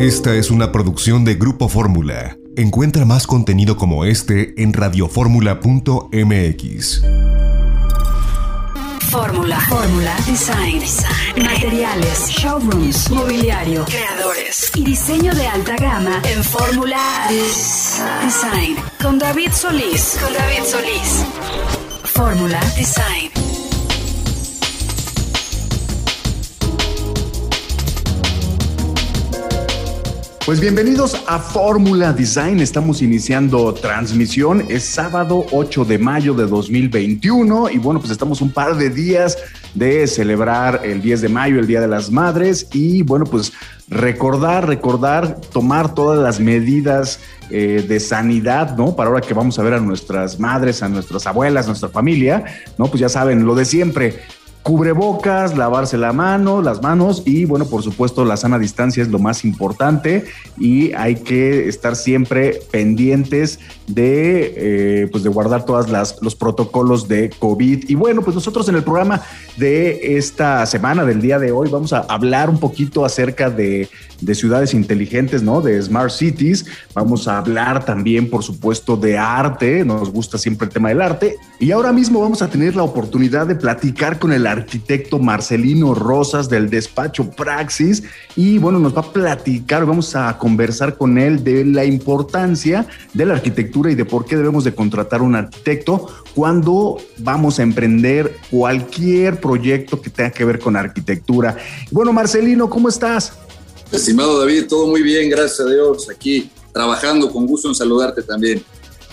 Esta es una producción de Grupo Fórmula. Encuentra más contenido como este en radioformula.mx. Fórmula, Fórmula, Design, Materiales, Showrooms, Mobiliario, Creadores y diseño de alta gama en Fórmula Design. Con David Solís. Con David Solís. Fórmula Design. Pues bienvenidos a Fórmula Design. Estamos iniciando transmisión. Es sábado 8 de mayo de 2021 y bueno, pues estamos un par de días de celebrar el 10 de mayo, el Día de las Madres y bueno, pues recordar, recordar, tomar todas las medidas eh, de sanidad, ¿no? Para ahora que vamos a ver a nuestras madres, a nuestras abuelas, a nuestra familia, ¿no? Pues ya saben, lo de siempre, cubrebocas, lavarse la mano, las manos y bueno, por supuesto la sana distancia es lo más importante y hay que estar siempre pendientes de, eh, pues de guardar todas las los protocolos de COVID. Y bueno, pues nosotros en el programa de esta semana, del día de hoy, vamos a hablar un poquito acerca de, de ciudades inteligentes, ¿no? De smart cities. Vamos a hablar también, por supuesto, de arte. Nos gusta siempre el tema del arte. Y ahora mismo vamos a tener la oportunidad de platicar con el arquitecto Marcelino Rosas del despacho Praxis. Y bueno, nos va a platicar, vamos a conversar con él de la importancia de la arquitectura y de por qué debemos de contratar un arquitecto cuando vamos a emprender cualquier proyecto que tenga que ver con arquitectura. Bueno, Marcelino, ¿cómo estás? Estimado David, todo muy bien, gracias a Dios, aquí trabajando, con gusto en saludarte también.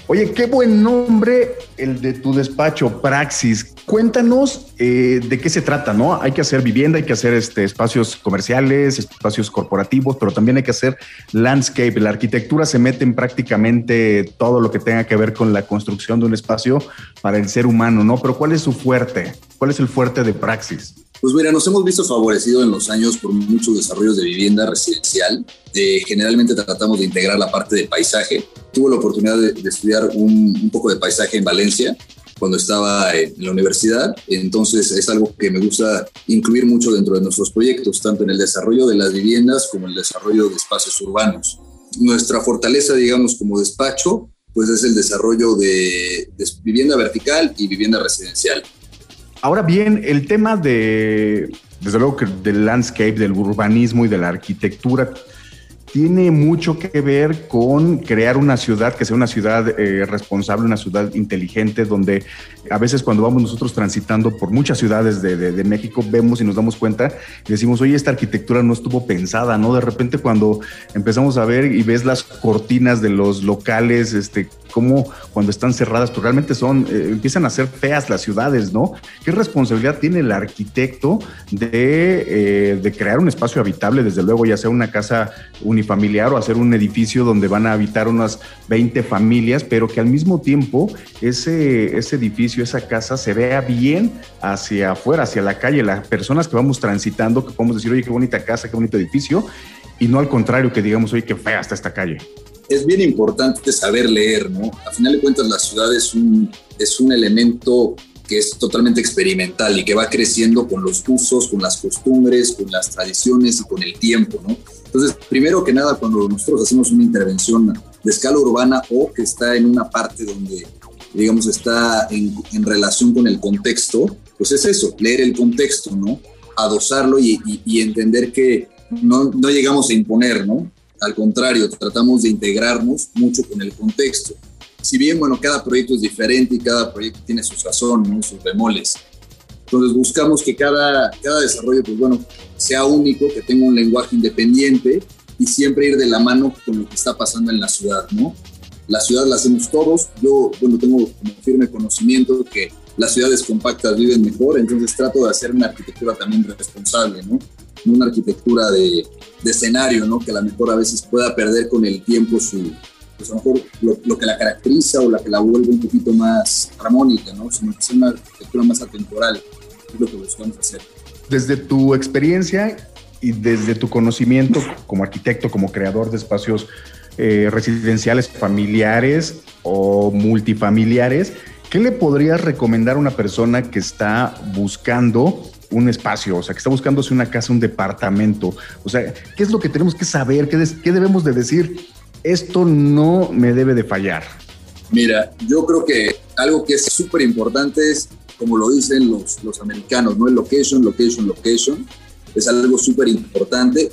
Oye, qué buen nombre el de tu despacho, Praxis. Cuéntanos eh, de qué se trata, ¿no? Hay que hacer vivienda, hay que hacer este, espacios comerciales, espacios corporativos, pero también hay que hacer landscape. La arquitectura se mete en prácticamente todo lo que tenga que ver con la construcción de un espacio para el ser humano, ¿no? Pero ¿cuál es su fuerte? ¿Cuál es el fuerte de Praxis? Pues mira, nos hemos visto favorecidos en los años por muchos desarrollos de vivienda residencial. Eh, generalmente tratamos de integrar la parte de paisaje. Tuve la oportunidad de, estudiar un, poco de paisaje en Valencia cuando estaba en la universidad. Entonces es algo que me gusta incluir mucho dentro de nuestros proyectos, tanto en el desarrollo de las viviendas como en el desarrollo de espacios urbanos. Nuestra fortaleza, digamos, como despacho, pues es el desarrollo de, de vivienda vertical y vivienda residencial. Ahora bien, el tema de, desde luego, del landscape, del urbanismo y de la arquitectura tiene mucho que ver con crear una ciudad que sea una ciudad eh, responsable, una ciudad inteligente, donde a veces cuando vamos nosotros transitando por muchas ciudades de, México, vemos y nos damos cuenta y decimos, oye, esta arquitectura no estuvo pensada, ¿no? De repente cuando empezamos a ver y ves las cortinas de los locales, este, como cuando están cerradas, pues realmente son, eh, empiezan a ser feas las ciudades, ¿no? ¿Qué responsabilidad tiene el arquitecto de, eh, de crear un espacio habitable, desde luego, ya sea una casa unifamiliar o hacer un edificio donde van a habitar unas 20 familias, pero que al mismo tiempo ese, ese edificio, esa casa se vea bien hacia afuera, hacia la calle, las personas que vamos transitando, que podemos decir, oye, qué bonita casa, qué bonito edificio, y no al contrario, que digamos, oye, qué fea está esta calle es bien importante saber leer, ¿no? A final de cuentas, la ciudad es un, es un elemento que es totalmente experimental y que va creciendo con los usos, con las costumbres, con las tradiciones y con el tiempo, ¿no? Entonces, primero que nada, cuando nosotros hacemos una intervención de escala urbana o que está en una parte donde, digamos, está en, en relación con el contexto, pues es eso, leer el contexto, ¿no? Adosarlo y, y, y entender que no, no llegamos a imponer, ¿no? Al contrario, tratamos de integrarnos mucho con el contexto. Si bien, bueno, cada proyecto es diferente y cada proyecto tiene su sazón, ¿no? sus bemoles. Entonces buscamos que cada, cada desarrollo, pues bueno, sea único, que tenga un lenguaje independiente y siempre ir de la mano con lo que está pasando en la ciudad, ¿no? La ciudad la hacemos todos. Yo, bueno, tengo como firme conocimiento que las ciudades compactas viven mejor, entonces trato de hacer una arquitectura también responsable, ¿no? Una arquitectura de, de escenario, ¿no? Que a lo mejor a veces pueda perder con el tiempo su, pues a lo mejor lo, lo, que la caracteriza o la que la vuelve un poquito más armónica, ¿no? Sino que sea una arquitectura más atemporal, es lo que buscamos hacer. Desde tu experiencia y desde tu conocimiento como arquitecto, como creador de espacios eh, residenciales familiares o multifamiliares, ¿qué le podrías recomendar a una persona que está buscando un espacio, o sea, que está buscándose una casa, un departamento. O sea, ¿qué es lo que tenemos que saber? ¿Qué, qué debemos de decir? Esto no me debe de fallar. Mira, yo creo que algo que es súper importante es, como lo dicen los, los americanos, ¿no? El location, location, location. Es algo súper importante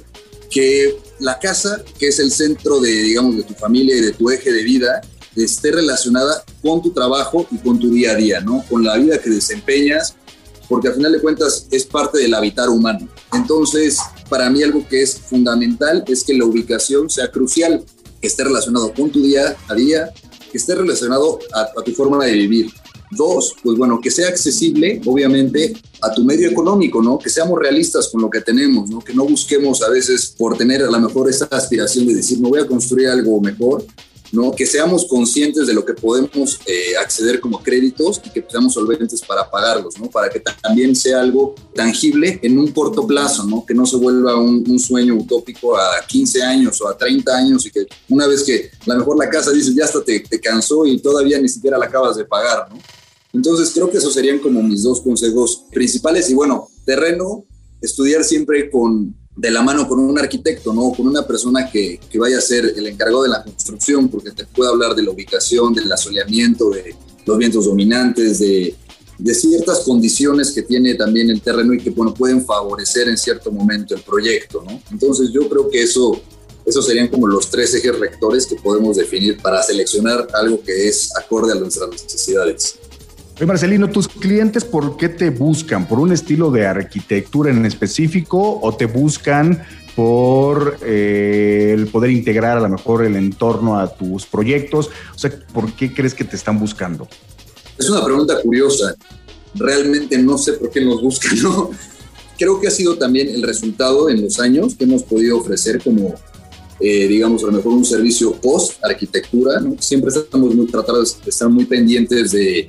que la casa, que es el centro de, digamos, de tu familia y de tu eje de vida, esté relacionada con tu trabajo y con tu día a día, ¿no? Con la vida que desempeñas, porque al final de cuentas es parte del habitar humano. Entonces, para mí algo que es fundamental es que la ubicación sea crucial, que esté relacionado con tu día a día, que esté relacionado a, tu forma de vivir. Dos, pues bueno, que sea accesible, obviamente, a tu medio económico, ¿no? Que seamos realistas con lo que tenemos, ¿no? Que no busquemos a veces por tener a lo mejor esa aspiración de decir, no voy a construir algo mejor, ¿no? Que seamos conscientes de lo que podemos eh, acceder como créditos y que seamos solventes para pagarlos, ¿no? Para que también sea algo tangible en un corto plazo, ¿no? Que no se vuelva un, sueño utópico a 15 años o a 30 años y que una vez que a lo mejor la casa dice ya hasta te, te cansó y todavía ni siquiera la acabas de pagar, ¿no? Entonces creo que esos serían como mis dos consejos principales y bueno, terreno, estudiar siempre con, de la mano con un arquitecto, ¿no? Con una persona que, que, vaya a ser el encargado de la construcción, porque te puede hablar de la ubicación, del asoleamiento, de los vientos dominantes, de, de ciertas condiciones que tiene también el terreno y que, pueden favorecer en cierto momento el proyecto, ¿no? Entonces yo creo que eso, esos serían como los tres ejes rectores que podemos definir para seleccionar algo que es acorde a nuestras necesidades. Oye, Marcelino, ¿tus clientes por qué te buscan? ¿Por un estilo de arquitectura en específico o te buscan por eh, el poder integrar a lo mejor el entorno a tus proyectos? O sea, ¿por qué crees que te están buscando? Es una pregunta curiosa. Realmente no sé por qué nos buscan, ¿no? Creo que ha sido también el resultado en los años que hemos podido ofrecer como, eh, digamos, a lo mejor un servicio post-arquitectura, ¿no? Siempre estamos muy tratados de estar muy pendientes de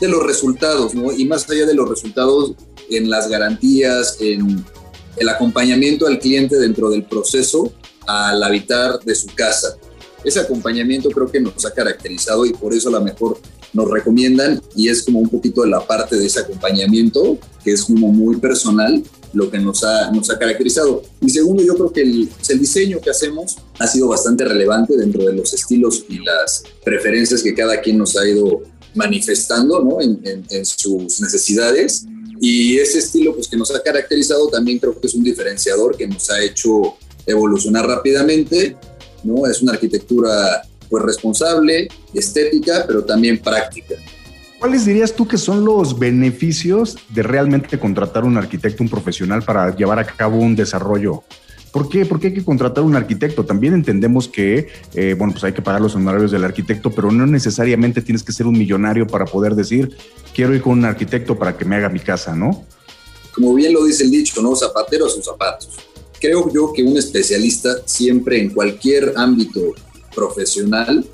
de los resultados, ¿no? Y más allá de los resultados en las garantías, en el acompañamiento al cliente dentro del proceso al habitar de su casa. Ese acompañamiento creo que nos ha caracterizado y por eso a lo mejor nos recomiendan y es como un poquito de la parte de ese acompañamiento que es como muy personal lo que nos ha, nos ha caracterizado. Y segundo, yo creo que el, el diseño que hacemos ha sido bastante relevante dentro de los estilos y las preferencias que cada quien nos ha ido manifestando ¿no? en, sus necesidades. Y ese estilo pues, que nos ha caracterizado también creo que es un diferenciador que nos ha hecho evolucionar rápidamente. ¿no? Es una arquitectura pues, responsable, estética, pero también práctica. ¿Cuáles dirías tú que son los beneficios de realmente contratar un arquitecto, un profesional para llevar a cabo un desarrollo ¿Por qué? Porque hay que contratar un arquitecto. También entendemos que, eh, bueno, pues hay que pagar los honorarios del arquitecto, pero no necesariamente tienes que ser un millonario para poder decir, quiero ir con un arquitecto para que me haga mi casa, ¿no? Como bien lo dice el dicho, ¿no? Zapateros sus zapatos. Creo yo que un especialista siempre en cualquier ámbito profesional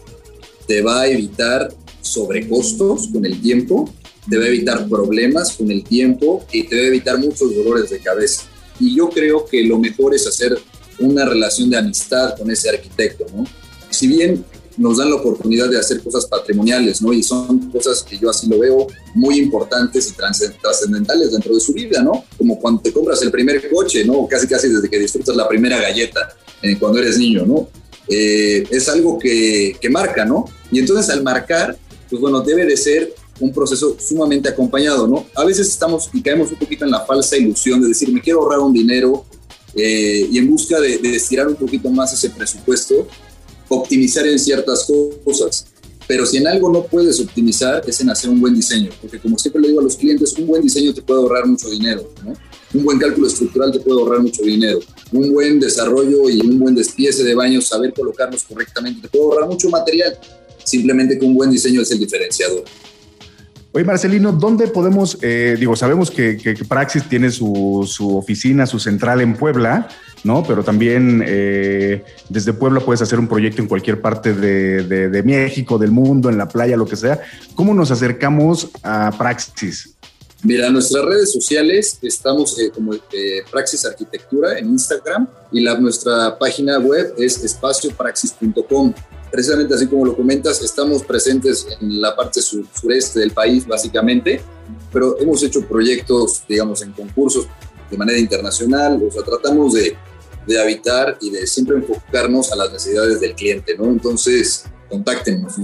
te va a evitar sobrecostos con el tiempo, te va a evitar problemas con el tiempo y te va a evitar muchos dolores de cabeza y yo creo que lo mejor es hacer una relación de amistad con ese arquitecto, ¿no? Si bien nos dan la oportunidad de hacer cosas patrimoniales, ¿no? Y son cosas que yo así lo veo muy importantes y trascendentales dentro de su vida, ¿no? Como cuando te compras el primer coche, ¿no? Casi casi desde que disfrutas la primera galleta eh, cuando eres niño, ¿no? Eh, es algo que, que marca, ¿no? Y entonces al marcar, pues bueno, debe de ser un proceso sumamente acompañado, ¿no? A veces estamos y caemos un poquito en la falsa ilusión de decir, me quiero ahorrar un dinero eh, y en busca de, de, estirar un poquito más ese presupuesto, optimizar en ciertas cosas. Pero si en algo no puedes optimizar es en hacer un buen diseño, porque como siempre le digo a los clientes, un buen diseño te puede ahorrar mucho dinero, ¿no? Un buen cálculo estructural te puede ahorrar mucho dinero. Un buen desarrollo y un buen despiece de baños, saber colocarlos correctamente, te puede ahorrar mucho material. Simplemente que un buen diseño es el diferenciador. Oye, Marcelino, ¿dónde podemos, eh, digo, sabemos que, Praxis tiene su, oficina, su central en Puebla, ¿no? Pero también eh, desde Puebla puedes hacer un proyecto en cualquier parte de, México, del mundo, en la playa, lo que sea. ¿Cómo nos acercamos a Praxis? Mira, nuestras redes sociales estamos eh, como Praxis Arquitectura en Instagram y la, nuestra página web es espaciopraxis.com. precisamente así como lo comentas, estamos presentes en la parte sureste del país, básicamente, pero hemos hecho proyectos, digamos, en concursos de manera internacional, o sea, tratamos de, de habitar y de siempre enfocarnos a las necesidades del cliente, ¿no? Entonces, contáctenos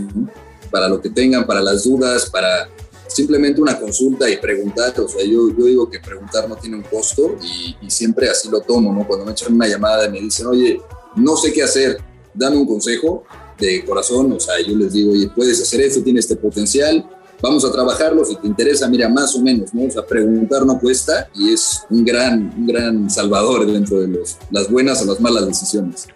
para lo que tengan, para las dudas, para simplemente una consulta y preguntar, o sea, yo, yo digo que preguntar no tiene un costo y, siempre así lo tomo, ¿no? Cuando me echan una llamada y me dicen, oye, no sé qué hacer, dame un consejo de corazón, o sea, yo les digo, oye, puedes hacer esto, tiene este potencial, vamos a trabajarlo, si te interesa, mira, más o menos, ¿no? O sea, preguntar no cuesta y es un gran, un gran salvador dentro de los, las buenas o las malas decisiones.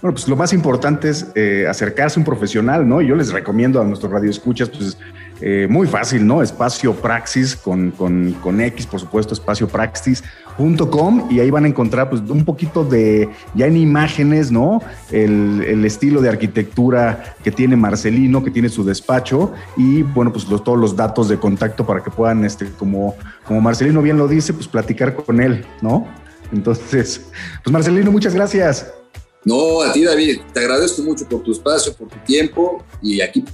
Bueno, pues lo más importante es eh, acercarse a un profesional, ¿no? Y yo les recomiendo a nuestros radioescuchas, pues eh, muy fácil, ¿no? Espacio Praxis con, con, con X, por supuesto, espacio Praxis.com y ahí van a encontrar pues un poquito de, ya en imágenes, ¿no? El, el, estilo de arquitectura que tiene Marcelino, que tiene su despacho y bueno, pues los, todos los datos de contacto para que puedan, este, como, como Marcelino bien lo dice, pues platicar con él, ¿no? Entonces, pues Marcelino, muchas gracias. No, a ti David, te agradezco mucho por tu espacio, por tu tiempo y aquí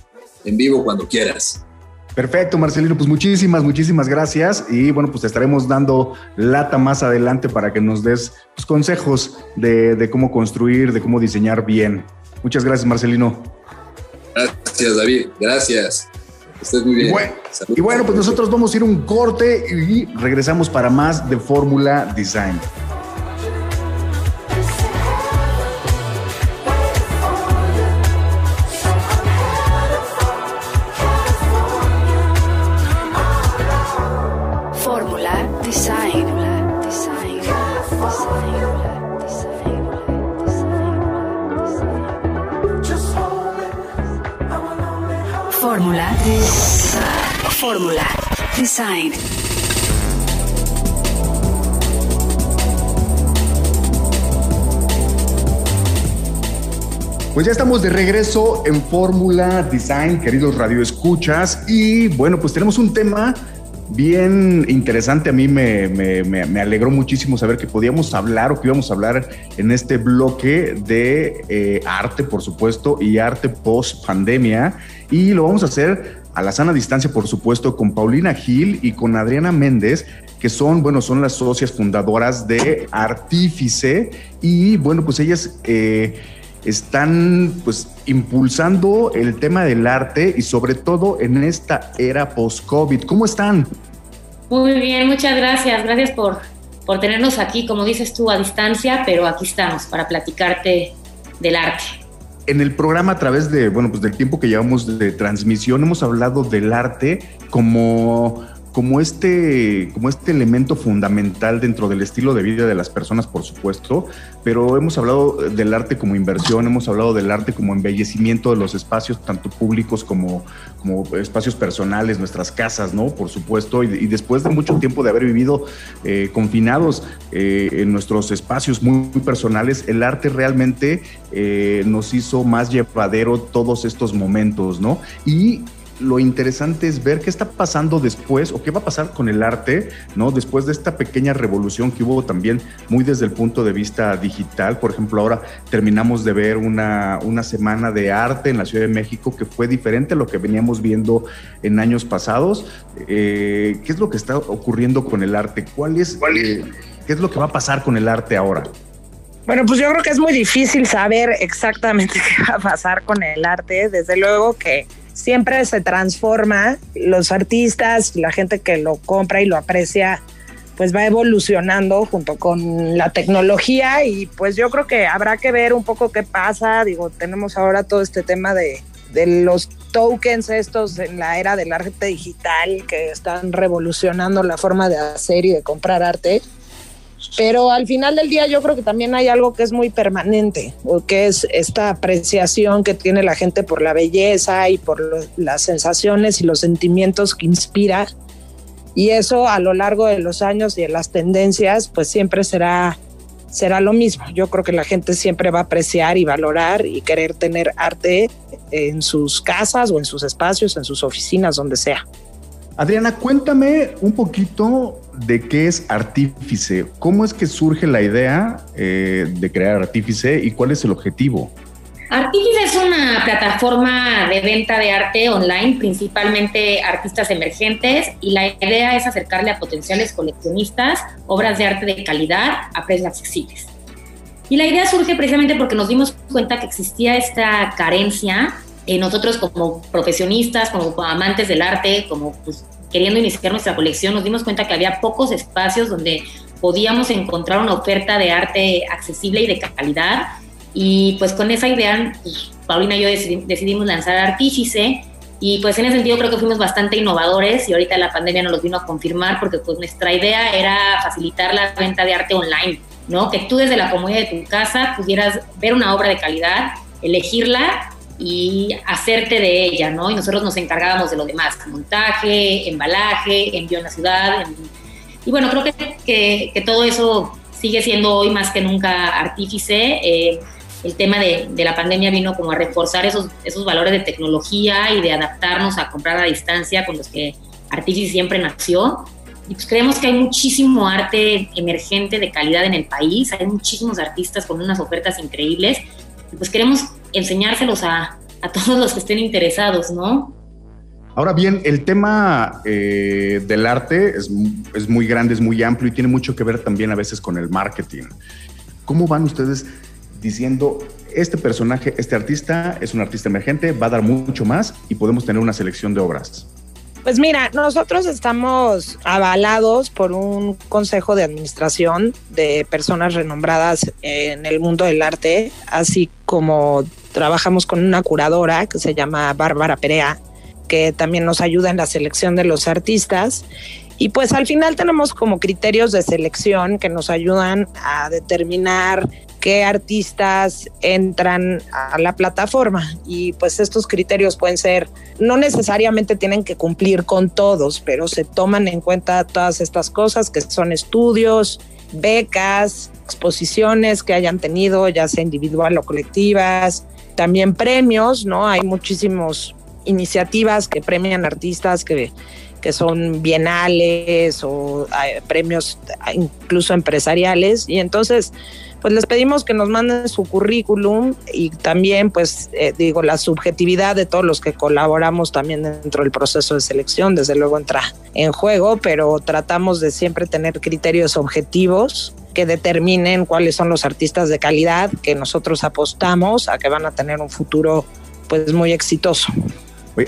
en vivo cuando quieras. Perfecto, Marcelino, pues muchísimas, muchísimas gracias y bueno, pues te estaremos dando lata más adelante para que nos des pues, consejos de, de, cómo construir, de cómo diseñar bien. Muchas gracias, Marcelino. Gracias, David, gracias. Estás muy bien. Y bueno, y bueno, pues nosotros vamos a ir un corte y regresamos para más de Fórmula Design. Fórmula. Design. Pues ya estamos de regreso en Fórmula Design, queridos radioescuchas. Y bueno, pues tenemos un tema bien interesante. A mí me, alegró muchísimo saber que podíamos hablar o que íbamos a hablar en este bloque de eh, arte, por supuesto, y arte post pandemia. Y lo vamos a hacer a la sana distancia, por supuesto, con Paulina Gil y con Adriana Méndez, que son, bueno, son las socias fundadoras de Artífice. Y bueno, pues ellas... Eh, están pues impulsando el tema del arte y sobre todo en esta era post-COVID. ¿Cómo están? Muy bien, muchas gracias. Gracias por, por tenernos aquí, como dices tú, a distancia, pero aquí estamos para platicarte del arte. En el programa, a través de, bueno, pues del tiempo que llevamos de transmisión, hemos hablado del arte como como este, como este elemento fundamental dentro del estilo de vida de las personas, por supuesto, pero hemos hablado del arte como inversión, hemos hablado del arte como embellecimiento de los espacios, tanto públicos como, como espacios personales, nuestras casas, ¿no? Por supuesto, y, después de mucho tiempo de haber vivido eh, confinados eh, en nuestros espacios muy, muy, personales, el arte realmente eh, nos hizo más llevadero todos estos momentos, ¿no? Y lo interesante es ver qué está pasando después o qué va a pasar con el arte, ¿no? Después de esta pequeña revolución que hubo también muy desde el punto de vista digital. Por ejemplo, ahora terminamos de ver una, una semana de arte en la Ciudad de México que fue diferente a lo que veníamos viendo en años pasados. Eh, ¿Qué es lo que está ocurriendo con el arte? ¿Cuál es, eh, ¿Qué es lo que va a pasar con el arte ahora? Bueno, pues yo creo que es muy difícil saber exactamente qué va a pasar con el arte. Desde luego que siempre se transforma, los artistas, la gente que lo compra y lo aprecia, pues va evolucionando junto con la tecnología y pues yo creo que habrá que ver un poco qué pasa, digo, tenemos ahora todo este tema de, de los tokens estos en la era del arte digital que están revolucionando la forma de hacer y de comprar arte pero al final del día yo creo que también hay algo que es muy permanente, que es esta apreciación que tiene la gente por la belleza y por lo, las sensaciones y los sentimientos que inspira. Y eso a lo largo de los años y de las tendencias, pues siempre será, será lo mismo. Yo creo que la gente siempre va a apreciar y valorar y querer tener arte en sus casas o en sus espacios, en sus oficinas, donde sea. Adriana, cuéntame un poquito de qué es Artífice. ¿Cómo es que surge la idea eh, de crear Artífice y cuál es el objetivo? Artífice es una plataforma de venta de arte online, principalmente artistas emergentes, y la idea es acercarle a potenciales coleccionistas obras de arte de calidad a precios accesibles. Y la idea surge precisamente porque nos dimos cuenta que existía esta carencia en nosotros como profesionistas, como amantes del arte, como pues, queriendo iniciar nuestra colección, nos dimos cuenta que había pocos espacios donde podíamos encontrar una oferta de arte accesible y de calidad y pues con esa idea, pues, Paulina y yo decidimos lanzar Artífice y pues en ese sentido creo que fuimos bastante innovadores y ahorita la pandemia nos los vino a confirmar porque pues nuestra idea era facilitar la venta de arte online, ¿no? Que tú desde la comodidad de tu casa pudieras ver una obra de calidad, elegirla y hacerte de ella, ¿no? Y nosotros nos encargábamos de lo demás, montaje, embalaje, envío en la ciudad. y bueno, creo que, que, que, todo eso sigue siendo hoy más que nunca artífice. Eh, el tema de, la pandemia vino como a reforzar esos, esos valores de tecnología y de adaptarnos a comprar a distancia con los que Artifice siempre nació. Y pues creemos que hay muchísimo arte emergente de calidad en el país, hay muchísimos artistas con unas ofertas increíbles. Pues queremos enseñárselos a, a todos los que estén interesados, ¿no? Ahora bien, el tema eh, del arte es, es, muy grande, es muy amplio y tiene mucho que ver también a veces con el marketing. ¿Cómo van ustedes diciendo, este personaje, este artista es un artista emergente, va a dar mucho más y podemos tener una selección de obras. Pues mira, nosotros estamos avalados por un consejo de administración de personas renombradas en el mundo del arte, así como trabajamos con una curadora que se llama Bárbara Perea, que también nos ayuda en la selección de los artistas. Y pues al final tenemos como criterios de selección que nos ayudan a determinar qué artistas entran a la plataforma y pues estos criterios pueden ser, no necesariamente tienen que cumplir con todos, pero se toman en cuenta todas estas cosas que son estudios, becas, exposiciones que hayan tenido, ya sea individual o colectivas, también premios, ¿no? Hay muchísimas iniciativas que premian artistas que que son bienales o eh, premios incluso empresariales y entonces pues les pedimos que nos manden su currículum y también, pues, eh, digo, la subjetividad de todos los que colaboramos también dentro del proceso de selección, desde luego entra en juego, pero tratamos de siempre tener criterios objetivos que determinen cuáles son los artistas de calidad que nosotros apostamos a que van a tener un futuro pues muy exitoso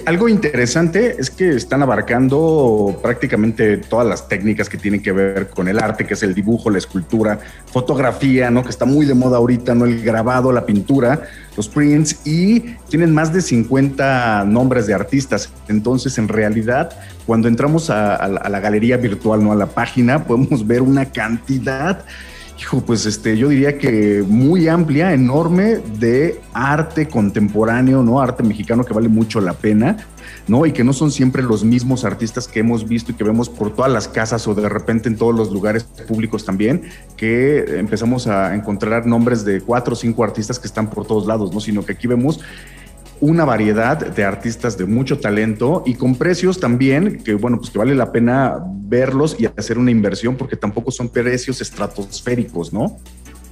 algo interesante es que están abarcando prácticamente todas las técnicas que tienen que ver con el arte, que es el dibujo, la escultura, fotografía, ¿no? Que está muy de moda ahorita, ¿no? El grabado, la pintura, los prints y tienen más de 50 nombres de artistas. Entonces, en realidad, cuando entramos a, a la galería virtual, ¿no? A la página, podemos ver una cantidad hijo, pues este, yo diría que muy amplia, enorme de arte contemporáneo, ¿no? Arte mexicano que vale mucho la pena, ¿no? Y que no son siempre los mismos artistas que hemos visto y que vemos por todas las casas o de repente en todos los lugares públicos también, que empezamos a encontrar nombres de cuatro o cinco artistas que están por todos lados, ¿no? Sino que aquí vemos una variedad de artistas de mucho talento y con precios también que, bueno, pues que vale la pena verlos y hacer una inversión porque tampoco son precios estratosféricos, ¿no?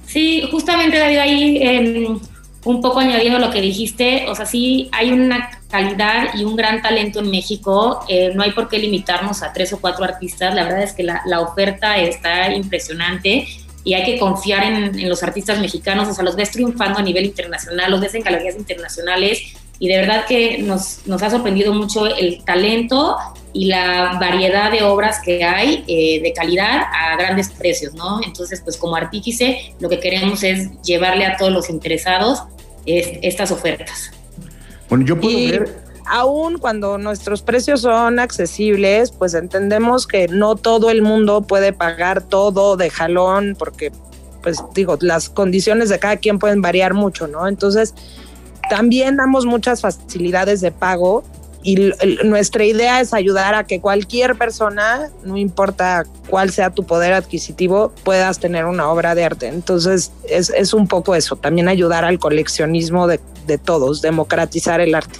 Sí, justamente David, ahí em, un poco añadiendo lo que dijiste, o sea, sí hay una calidad y un gran talento en México, eh, no hay por qué limitarnos a tres o cuatro artistas, la verdad es que la, la oferta está impresionante y hay que confiar en, en, los artistas mexicanos, o sea, los ves triunfando a nivel internacional, los ves en galerías internacionales y de verdad que nos, nos ha sorprendido mucho el talento y la variedad de obras que hay eh, de calidad a grandes precios, ¿no? Entonces, pues como artífice, lo que queremos es llevarle a todos los interesados estas ofertas. Bueno, yo puedo ver aún cuando nuestros precios son accesibles, pues entendemos que no todo el mundo puede pagar todo de jalón, porque, pues digo, las condiciones de cada quien pueden variar mucho, ¿no? Entonces, también damos muchas facilidades de pago y nuestra idea es ayudar a que cualquier persona, no importa cuál sea tu poder adquisitivo, puedas tener una obra de arte. Entonces es, un poco eso, también ayudar al coleccionismo de todos, democratizar el arte.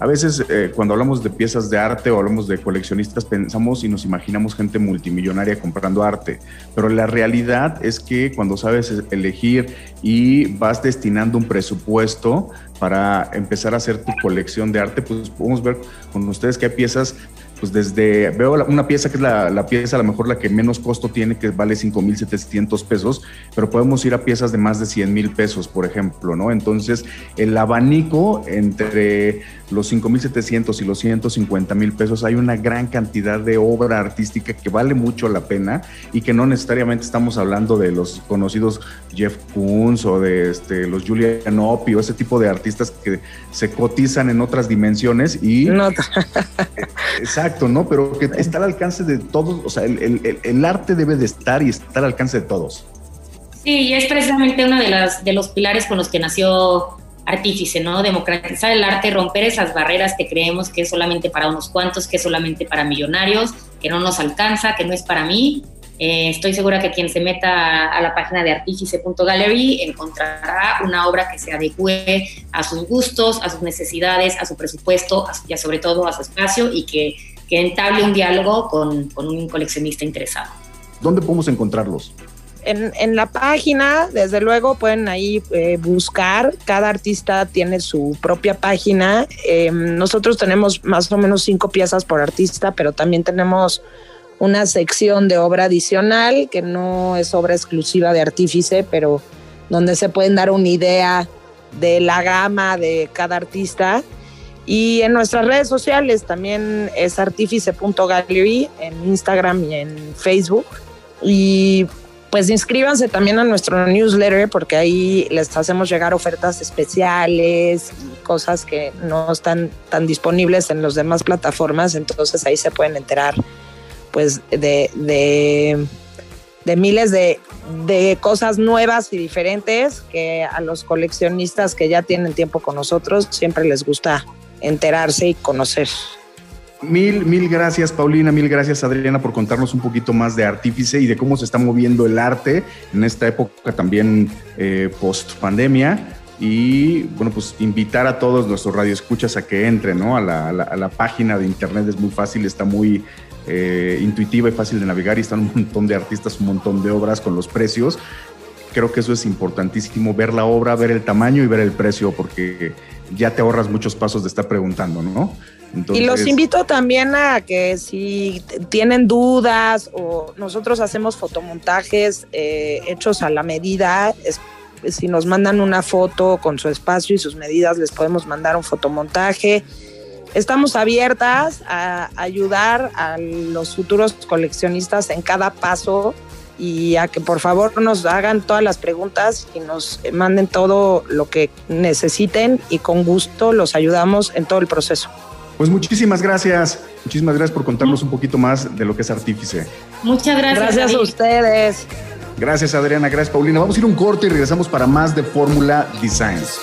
A veces eh, cuando hablamos de piezas de arte o hablamos de coleccionistas pensamos y nos imaginamos gente multimillonaria comprando arte, pero la realidad es que cuando sabes elegir y vas destinando un presupuesto para empezar a hacer tu colección de arte, pues podemos ver con ustedes que hay piezas pues desde, veo una pieza que es la, pieza a lo mejor la que menos costo tiene, que vale 5.700 pesos, pero podemos ir a piezas de más de 100 mil pesos, por ejemplo, ¿no? Entonces, el abanico entre los 5.700 y los 150 mil pesos, hay una gran cantidad de obra artística que vale mucho la pena y que no necesariamente estamos hablando de los conocidos Jeff Koons o de este, los Julian Opie o ese tipo de artistas que se cotizan en otras dimensiones y... Exacto, ¿no? Pero que está al alcance de todos, o sea, el, arte debe de estar y está al alcance de todos. Sí, y es precisamente uno de, las, de los pilares con los que nació Artífice, ¿no? Democratizar el arte, romper esas barreras que creemos que es solamente para unos cuantos, que es solamente para millonarios, que no nos alcanza, que no es para mí. Eh, estoy segura que quien se meta a la página de artífice.gallery encontrará una obra que se adecue a sus gustos, a sus necesidades, a su presupuesto y sobre todo a su espacio y que, que entable un diálogo con, con un coleccionista interesado. ¿Dónde podemos encontrarlos? En, la página, desde luego, pueden ahí eh, buscar. Cada artista tiene su propia página. Em, nosotros tenemos más o menos cinco piezas por artista, pero también tenemos una sección de obra adicional que no es obra exclusiva de artífice, pero donde se pueden dar una idea de la gama de cada artista. Y en nuestras redes sociales también es artífice.gallery en Instagram y en Facebook. Y pues inscríbanse también a nuestro newsletter porque ahí les hacemos llegar ofertas especiales y cosas que no están tan disponibles en las demás plataformas, entonces ahí se pueden enterar pues de, de, miles de, de, cosas nuevas y diferentes que a los coleccionistas que ya tienen tiempo con nosotros siempre les gusta enterarse y conocer. Mil, mil gracias Paulina, mil gracias Adriana por contarnos un poquito más de Artífice y de cómo se está moviendo el arte en esta época también eh, post pandemia y bueno, pues invitar a todos nuestros radioescuchas a que entren ¿no? a, la, a la página de internet, es muy fácil, está muy eh, intuitiva y fácil de navegar y están un montón de artistas, un montón de obras con los precios. Creo que eso es importantísimo, ver la obra, ver el tamaño y ver el precio, porque ya te ahorras muchos pasos de estar preguntando, ¿no? y los invito también a que si tienen dudas o nosotros hacemos fotomontajes eh, hechos a la medida, si nos mandan una foto con su espacio y sus medidas, les podemos mandar un fotomontaje Estamos abiertas a ayudar a los futuros coleccionistas en cada paso y a que por favor nos hagan todas las preguntas y nos manden todo lo que necesiten y con gusto los ayudamos en todo el proceso. Pues muchísimas gracias, muchísimas gracias por contarnos un poquito más de lo que es Artífice. Muchas gracias. Gracias a ustedes. Gracias Adriana, gracias Paulina. Vamos a ir un corte y regresamos para más de Fórmula Designs.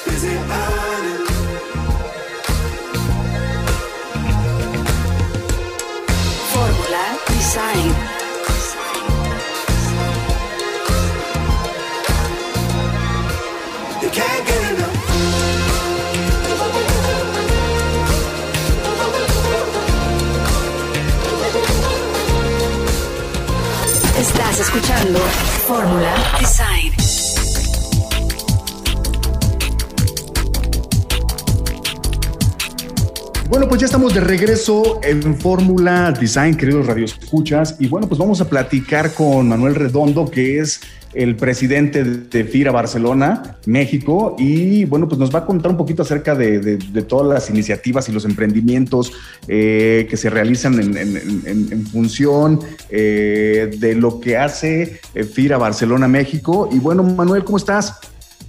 Bueno, pues ya estamos de regreso en Fórmula Design, queridos radioescuchas. Y bueno, pues vamos a platicar con Manuel Redondo, que es el presidente de FIRA Barcelona, México, y bueno, pues nos va a contar un poquito acerca de, todas las iniciativas y los emprendimientos eh, que se realizan en, función eh, de lo que hace eh, FIRA Barcelona, México. Y bueno, Manuel, ¿cómo estás?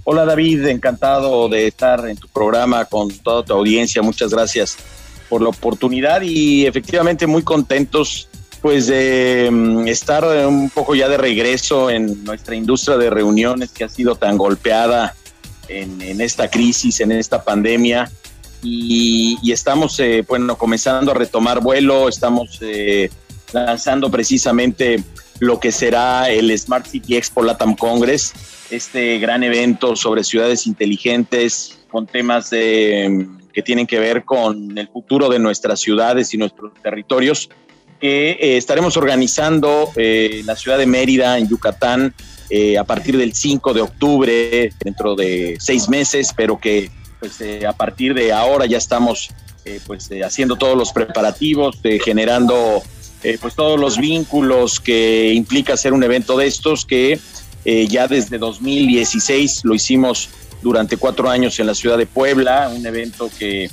Hola David, encantado de estar en tu programa con toda tu audiencia. Muchas gracias por la oportunidad y efectivamente muy contentos pues de mm, estar un poco ya de regreso en nuestra industria de reuniones que ha sido tan golpeada en, esta crisis, en esta pandemia. Y, estamos, eh, bueno, comenzando a retomar vuelo, estamos eh, lanzando precisamente lo que será el Smart City Expo Latam Congress, este gran evento sobre ciudades inteligentes con temas de que tienen que ver con el futuro de nuestras ciudades y nuestros territorios, que eh, estaremos organizando eh, en la ciudad de Mérida, en Yucatán, eh, a partir del 5 de octubre, dentro de seis meses, pero que pues, a partir de ahora ya estamos pues, haciendo todos los preparativos, generando pues, todos los vínculos que implica hacer un evento de estos, que ya desde 2016 lo hicimos durante cuatro años en la ciudad de Puebla, un evento que,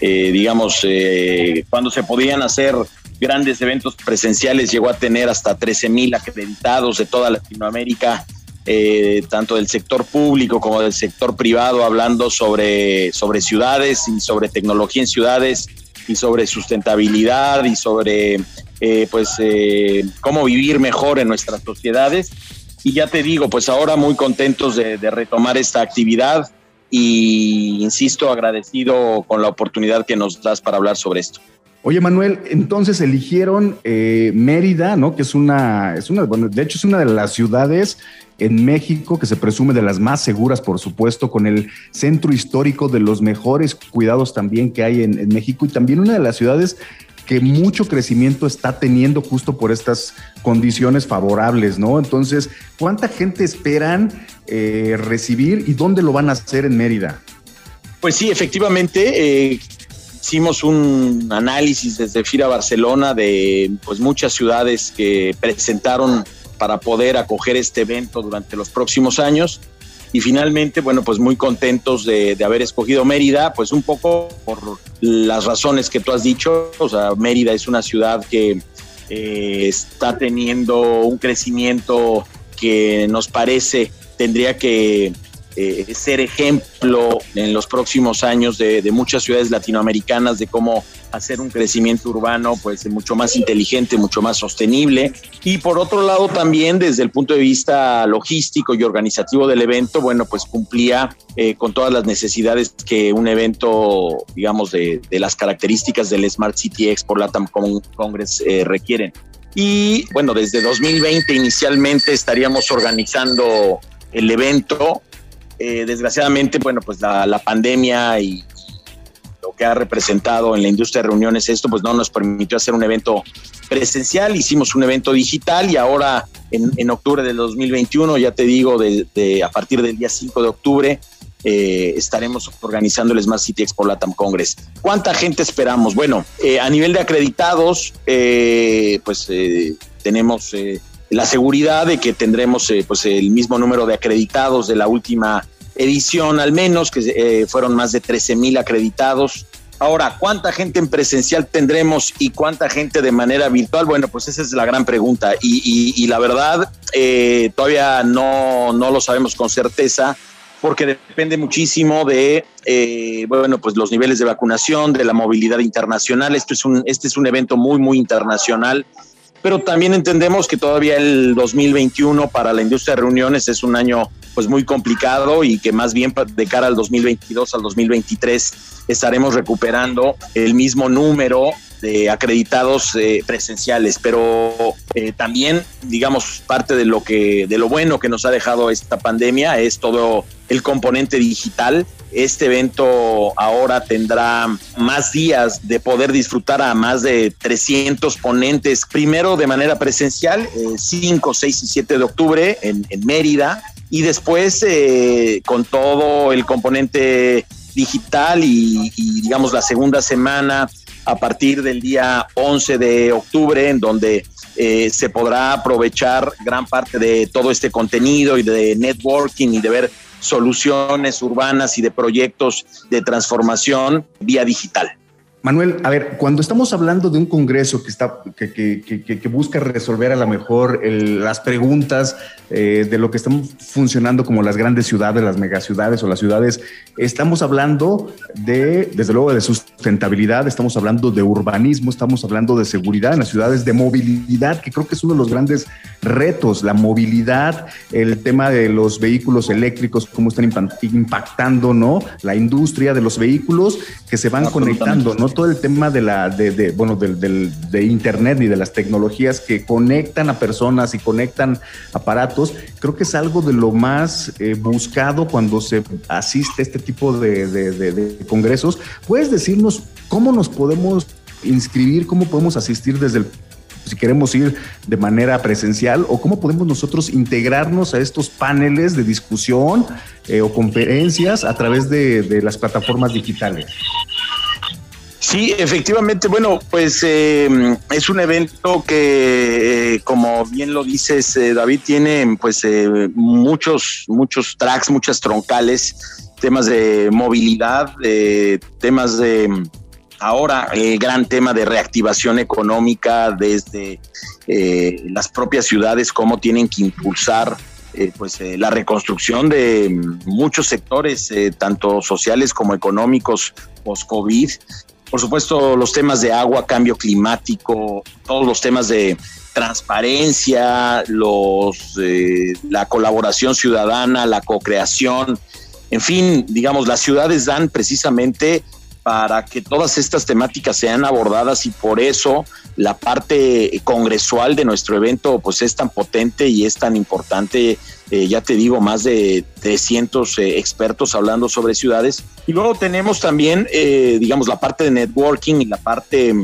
eh, digamos, eh, cuando se podían hacer grandes eventos presenciales, llegó a tener hasta 13 mil acreditados de toda Latinoamérica, eh, tanto del sector público como del sector privado, hablando sobre, sobre ciudades y sobre tecnología en ciudades y sobre sustentabilidad y sobre pues cómo vivir mejor en nuestras sociedades y ya te digo, pues ahora muy contentos de, retomar esta actividad y insisto, agradecido con la oportunidad que nos das para hablar sobre esto. Oye, Manuel, entonces eligieron eh, Mérida, ¿no? Que es una, es una, bueno, de hecho es una de las ciudades en México que se presume de las más seguras, por supuesto, con el centro histórico de los mejores cuidados también que hay en, en México y también una de las ciudades que mucho crecimiento está teniendo justo por estas condiciones favorables, ¿no? Entonces, ¿cuánta gente esperan eh, recibir y dónde lo van a hacer en Mérida? Pues sí, efectivamente, eh, hicimos un análisis desde FIRA Barcelona de pues muchas ciudades que presentaron para poder acoger este evento durante los próximos años y finalmente, bueno, pues muy contentos de, haber escogido Mérida, pues un poco por las razones que tú has dicho, o sea, Mérida es una ciudad que eh, está teniendo un crecimiento que nos parece tendría que eh, ser ejemplo en los próximos años de, muchas ciudades latinoamericanas de cómo hacer un crecimiento urbano pues mucho más inteligente, mucho más sostenible. Y por otro lado también desde el punto de vista logístico y organizativo del evento, bueno, pues cumplía eh, con todas las necesidades que un evento, digamos, de, las características del Smart City Expo Latam Congress eh, requieren. Y bueno, desde 2020 inicialmente estaríamos organizando el evento eh, desgraciadamente, bueno, pues la, pandemia y lo que ha representado en la industria de reuniones esto, pues no nos permitió hacer un evento presencial, hicimos un evento digital y ahora en, octubre del 2021, ya te digo, de, a partir del día 5 de octubre, eh, estaremos organizando el Smart City Expo Latam Congress. ¿Cuánta gente esperamos? Bueno, eh, a nivel de acreditados, pues tenemos la seguridad de que tendremos eh, pues el mismo número de acreditados de la última edición al menos, que eh, fueron más de 13 mil acreditados. Ahora, ¿cuánta gente en presencial tendremos y cuánta gente de manera virtual? Bueno, pues esa es la gran pregunta y, la verdad eh, todavía no, no lo sabemos con certeza porque depende muchísimo de bueno pues los niveles de vacunación, de la movilidad internacional. Esto es un, este es un evento muy, muy internacional pero también entendemos que todavía el 2021 para la industria de reuniones es un año pues muy complicado y que más bien de cara al 2022 al 2023 estaremos recuperando el mismo número acreditados eh, presenciales, pero eh, también, digamos, parte de lo que, de lo bueno que nos ha dejado esta pandemia es todo el componente digital. Este evento ahora tendrá más días de poder disfrutar a más de 300 ponentes, primero de manera presencial, 5, eh, 6 y 7 de octubre en, Mérida, y después con todo el componente digital y digamos la segunda semana a partir del día 11 de octubre, en donde eh, se podrá aprovechar gran parte de todo este contenido y de networking y de ver soluciones urbanas y de proyectos de transformación vía digital. Manuel, a ver, cuando estamos hablando de un congreso que, está, que, que, que, busca resolver a lo mejor las preguntas eh, de lo que están funcionando como las grandes ciudades, las megaciudades o las ciudades, estamos hablando de, desde luego, de sustentabilidad, estamos hablando de urbanismo, estamos hablando de seguridad en las ciudades, de movilidad, que creo que es uno de los grandes retos, la movilidad, el tema de los vehículos eléctricos, cómo están impactando, ¿no? La industria de los vehículos que se van conectando, ¿no? Todo el tema de la, de, bueno, del, de internet y de las tecnologías que conectan a personas y conectan aparatos, creo que es algo de lo más eh, buscado cuando se asiste a este tipo de, de congresos. ¿Puedes decirnos cómo nos podemos inscribir, cómo podemos asistir desde el si queremos ir de manera presencial o cómo podemos nosotros integrarnos a estos paneles de discusión eh, o conferencias a través de, las plataformas digitales. Sí, efectivamente, bueno, pues eh, es un evento que, eh, como bien lo dices, David, tiene pues muchos, muchos tracks, muchas troncales, temas de movilidad, temas de Ahora el gran tema de reactivación económica desde eh, las propias ciudades, cómo tienen que impulsar eh, pues eh, la reconstrucción de muchos sectores, tanto sociales como económicos post-COVID. Por supuesto, los temas de agua, cambio climático, todos los temas de transparencia, los, la colaboración ciudadana, la co-creación, en fin, digamos, las ciudades dan precisamente para que todas estas temáticas sean abordadas y por eso la parte congresual de nuestro evento pues es tan potente y es tan importante, eh, ya te digo, más de 300 eh, expertos hablando sobre ciudades. Y luego tenemos también, eh, digamos, la parte de networking y la parte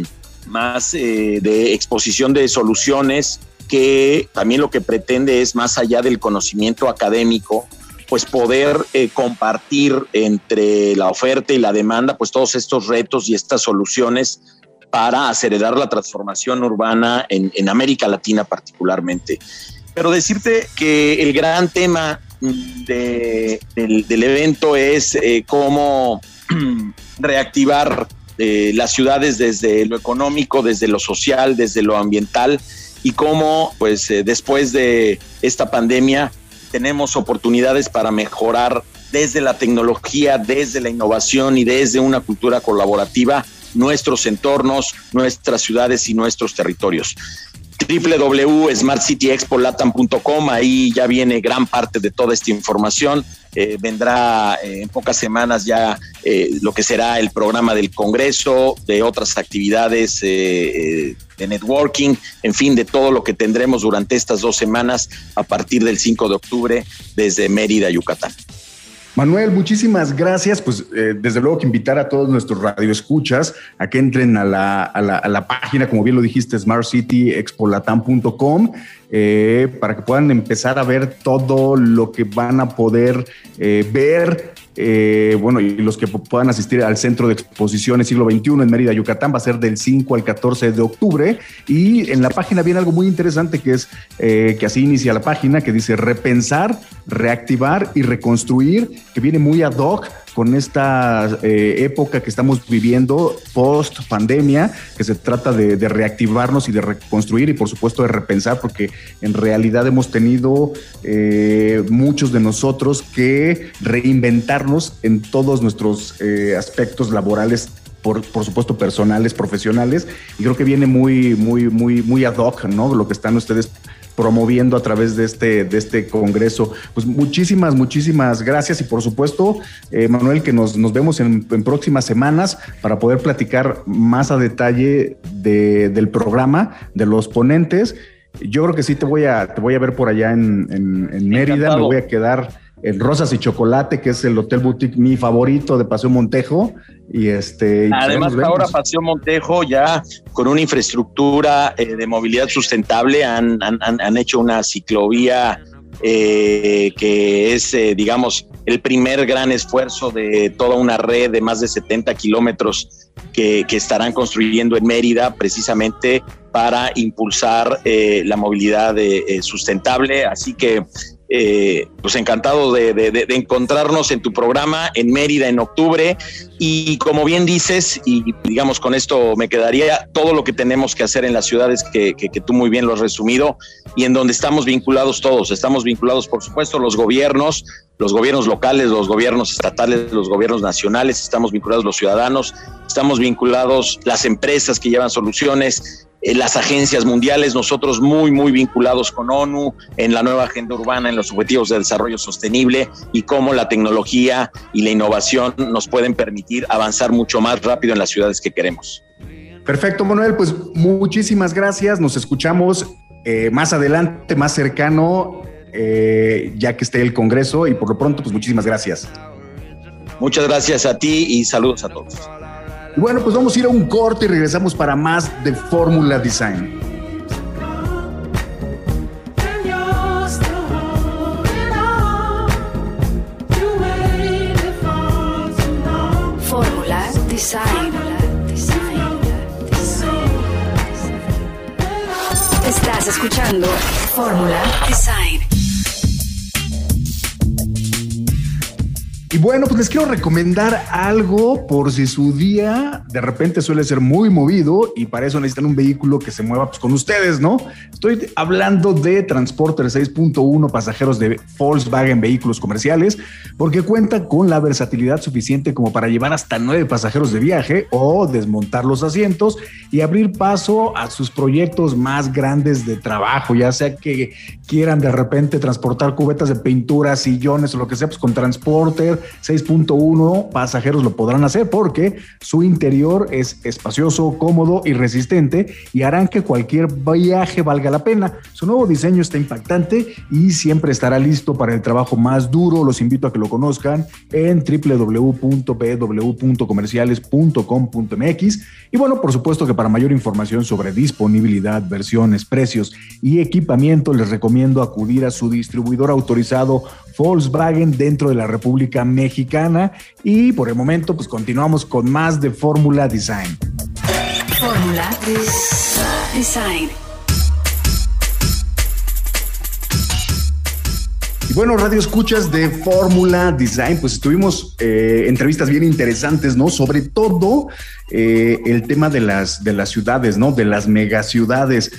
más de exposición de soluciones que también lo que pretende es más allá del conocimiento académico, pues poder eh, compartir entre la oferta y la demanda, pues todos estos retos y estas soluciones para acelerar la transformación urbana en, América Latina particularmente. Pero decirte que el gran tema del, evento es eh, cómo reactivar eh, las ciudades desde lo económico, desde lo social, desde lo ambiental y cómo, pues, después de esta pandemia, tenemos oportunidades para mejorar desde la tecnología, desde la innovación y desde una cultura colaborativa nuestros entornos, nuestras ciudades y nuestros territorios www.smartcityexpolatam.com, ahí ya viene gran parte de toda esta información. Eh, vendrá eh, en pocas semanas ya eh, lo que será el programa del Congreso, de otras actividades de networking, en fin, de todo lo que tendremos durante estas dos semanas a partir del 5 de octubre desde Mérida, Yucatán. Manuel, muchísimas gracias. Pues eh, desde luego que invitar a todos nuestros radioescuchas a que entren a la, a la, página, como bien lo dijiste, smartcityexpolatam.com, eh, para que puedan empezar a ver todo lo que van a poder eh, ver eh, bueno, y los que puedan asistir al Centro de Exposiciones Siglo XXI en Mérida, Yucatán, va a ser del 5 al 14 de octubre. Y en la página viene algo muy interesante que es eh, que así inicia la página, que dice repensar, reactivar y reconstruir, que viene muy ad hoc con esta eh, época que estamos viviendo post pandemia, que se trata de, reactivarnos y de reconstruir y por supuesto de repensar, porque en realidad hemos tenido eh, muchos de nosotros que reinventarnos en todos nuestros eh, aspectos laborales por, por, supuesto personales, profesionales, y creo que viene muy, muy, muy, muy ad hoc, ¿no? Lo que están ustedes promoviendo a través de este, de este congreso. Pues muchísimas, muchísimas gracias y por supuesto, eh, Manuel, que nos, nos vemos en, próximas semanas para poder platicar más a detalle del programa, de los ponentes. Yo creo que sí te voy a, te voy a ver por allá en, en Mérida, me voy a quedar el Rosas y Chocolate, que es el hotel boutique mi favorito de Paseo Montejo. Y este. Pues, Además, ahora Paseo Montejo ya con una infraestructura eh, de movilidad sustentable han, han, hecho una ciclovía eh, que es, eh, digamos, el primer gran esfuerzo de toda una red de más de 70 kilómetros que, que estarán construyendo en Mérida precisamente para impulsar la movilidad sustentable. Así que eh, pues encantado de, encontrarnos en tu programa en Mérida en octubre. Y como bien dices, y digamos con esto me quedaría todo lo que tenemos que hacer en las ciudades que, tú muy bien lo has resumido y en donde estamos vinculados todos. Estamos vinculados, por supuesto, los gobiernos, los gobiernos locales, los gobiernos estatales, los gobiernos nacionales, estamos vinculados los ciudadanos, estamos vinculados las empresas que llevan soluciones, las agencias mundiales, nosotros muy, muy vinculados con ONU, en la nueva agenda urbana, en los objetivos de desarrollo sostenible y cómo la tecnología y la innovación nos pueden permitir avanzar mucho más rápido en las ciudades que queremos. Perfecto, Manuel, pues muchísimas gracias. Nos escuchamos eh, más adelante, más cercano, eh, ya que esté el Congreso y por lo pronto, pues muchísimas gracias. Muchas gracias a ti y saludos a todos. Bueno, pues vamos a ir a un corte y regresamos para más de Fórmula Design. Fórmula Design. Estás escuchando Fórmula Design. Y bueno, pues les quiero recomendar algo por si su día de repente suele ser muy movido y para eso necesitan un vehículo que se mueva pues, con ustedes, ¿no? Estoy hablando de Transporter 6.1 pasajeros de Volkswagen Vehículos Comerciales porque cuenta con la versatilidad suficiente como para llevar hasta nueve pasajeros de viaje o desmontar los asientos y abrir paso a sus proyectos más grandes de trabajo, ya sea que quieran de repente transportar cubetas de pintura, sillones o lo que sea, pues con Transporter 6.1 pasajeros lo podrán hacer porque su interior es espacioso, cómodo y resistente y harán que cualquier viaje valga la pena. Su nuevo diseño está impactante y siempre estará listo para el trabajo más duro. Los invito a que lo conozcan en www.bw.comerciales.com.mx y bueno, por supuesto que para mayor información sobre disponibilidad, versiones, precios y equipamiento les recomiendo acudir a su distribuidor autorizado Volkswagen dentro de la República Mexicana y por el momento pues continuamos con más de Fórmula Design. Fórmula Design. Y bueno, radio escuchas de Fórmula Design, pues estuvimos eh, entrevistas bien interesantes, ¿no? Sobre todo eh, el tema de las, de las ciudades, ¿no? De las megaciudades.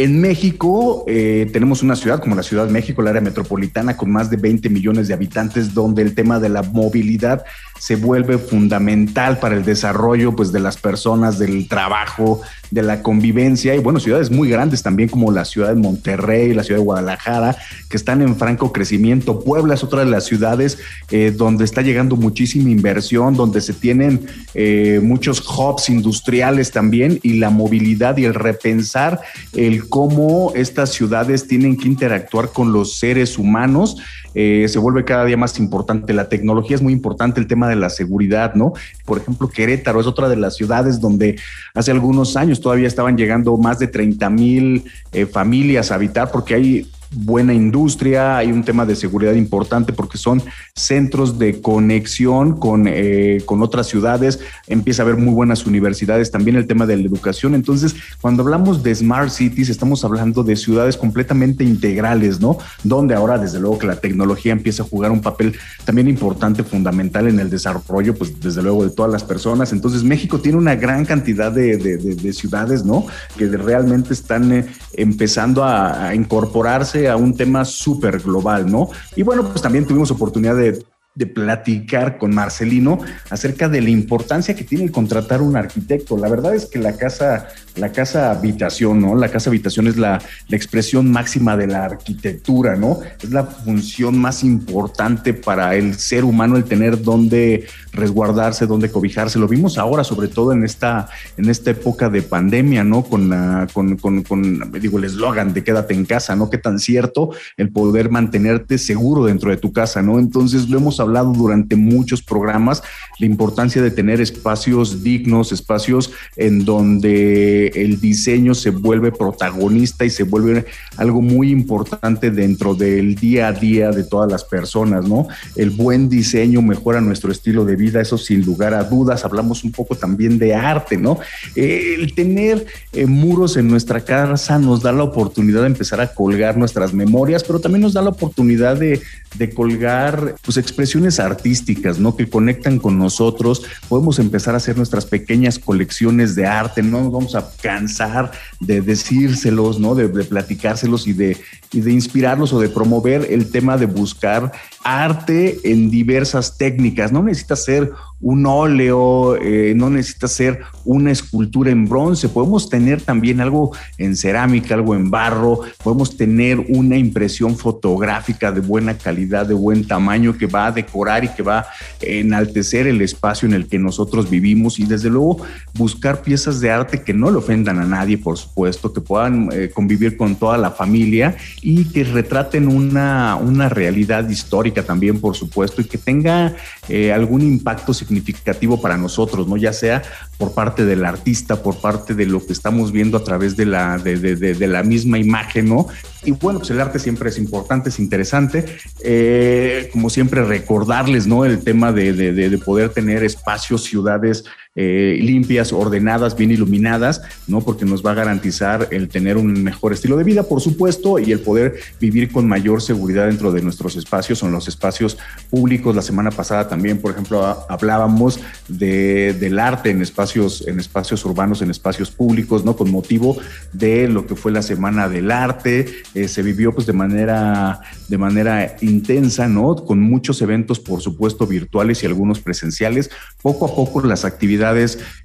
En México eh, tenemos una ciudad como la Ciudad de México, el área metropolitana, con más de 20 millones de habitantes, donde el tema de la movilidad se vuelve fundamental para el desarrollo pues, de las personas, del trabajo, de la convivencia y bueno, ciudades muy grandes también como la ciudad de Monterrey, la ciudad de Guadalajara, que están en franco crecimiento. Puebla es otra de las ciudades eh, donde está llegando muchísima inversión, donde se tienen eh, muchos hubs industriales también y la movilidad y el repensar el cómo estas ciudades tienen que interactuar con los seres humanos eh, se vuelve cada día más importante. La tecnología es muy importante, el tema de la seguridad, ¿no? Por ejemplo, Querétaro es otra de las ciudades donde hace algunos años todavía estaban llegando más de 30 mil eh, familias a habitar porque hay buena industria, hay un tema de seguridad importante porque son centros de conexión con, eh, con otras ciudades, empieza a haber muy buenas universidades, también el tema de la educación. Entonces, cuando hablamos de Smart Cities, estamos hablando de ciudades completamente integrales, ¿no? Donde ahora, desde luego, que la tecnología empieza a jugar un papel también importante, fundamental en el desarrollo, pues desde luego, de todas las personas. Entonces, México tiene una gran cantidad de, de, ciudades, ¿no? Que realmente están eh, empezando a incorporarse a un tema súper global, ¿no? Y bueno, pues también tuvimos oportunidad de de platicar con Marcelino acerca de la importancia que tiene contratar un arquitecto. La verdad es que la casa, la casa habitación, ¿no? La casa habitación es la, la, expresión máxima de la arquitectura, ¿no? Es la función más importante para el ser humano, el tener dónde resguardarse, dónde cobijarse. Lo vimos ahora, sobre todo en esta, en esta época de pandemia, ¿no? Con, con, con digo, el eslogan de quédate en casa, ¿no? Qué tan cierto el poder mantenerte seguro dentro de tu casa, ¿no? Entonces lo hemos hablado durante muchos programas, la importancia de tener espacios dignos, espacios en donde el diseño se vuelve protagonista y se vuelve algo muy importante dentro del día a día de todas las personas, ¿no? El buen diseño mejora nuestro estilo de vida, eso sin lugar a dudas. Hablamos un poco también de arte, ¿no? El tener eh, muros en nuestra casa nos da la oportunidad de empezar a colgar nuestras memorias, pero también nos da la oportunidad de, de colgar pues, expresiones artísticas, ¿no? Que conectan con nosotros. Podemos empezar a hacer nuestras pequeñas colecciones de arte, no nos vamos a cansar de decírselos, ¿no? De, de platicárselos y de, y de inspirarlos o de promover el tema de buscar arte en diversas técnicas. No necesita ser un óleo, eh, no necesita ser una escultura en bronce, podemos tener también algo en cerámica, algo en barro, podemos tener una impresión fotográfica de buena calidad, de buen tamaño, que va a decorar y que va a enaltecer el espacio en el que nosotros vivimos. Y desde luego buscar piezas de arte que no le ofendan a nadie, por supuesto, que puedan eh, convivir con toda la familia y que retraten una, una realidad histórica también, por supuesto, y que tenga eh, algún impacto significativo para nosotros, ¿no? Ya sea por parte del artista, por parte de lo que estamos viendo a través de la, de, de, la misma imagen, ¿no? Y bueno, pues el arte siempre es importante, es interesante. Eh, como siempre, recordarles, ¿no? El tema de, de poder tener espacios, ciudades eh, limpias, ordenadas, bien iluminadas, ¿no? Porque nos va a garantizar el tener un mejor estilo de vida, por supuesto, y el poder vivir con mayor seguridad dentro de nuestros espacios en los espacios públicos. La semana pasada también, por ejemplo, hablábamos de, del arte en espacios, en espacios urbanos, en espacios públicos, ¿no? Con motivo de lo que fue la Semana del Arte. Eh, se vivió pues de manera, de manera intensa, ¿no? Con muchos eventos, por supuesto, virtuales y algunos presenciales. Poco a poco las actividades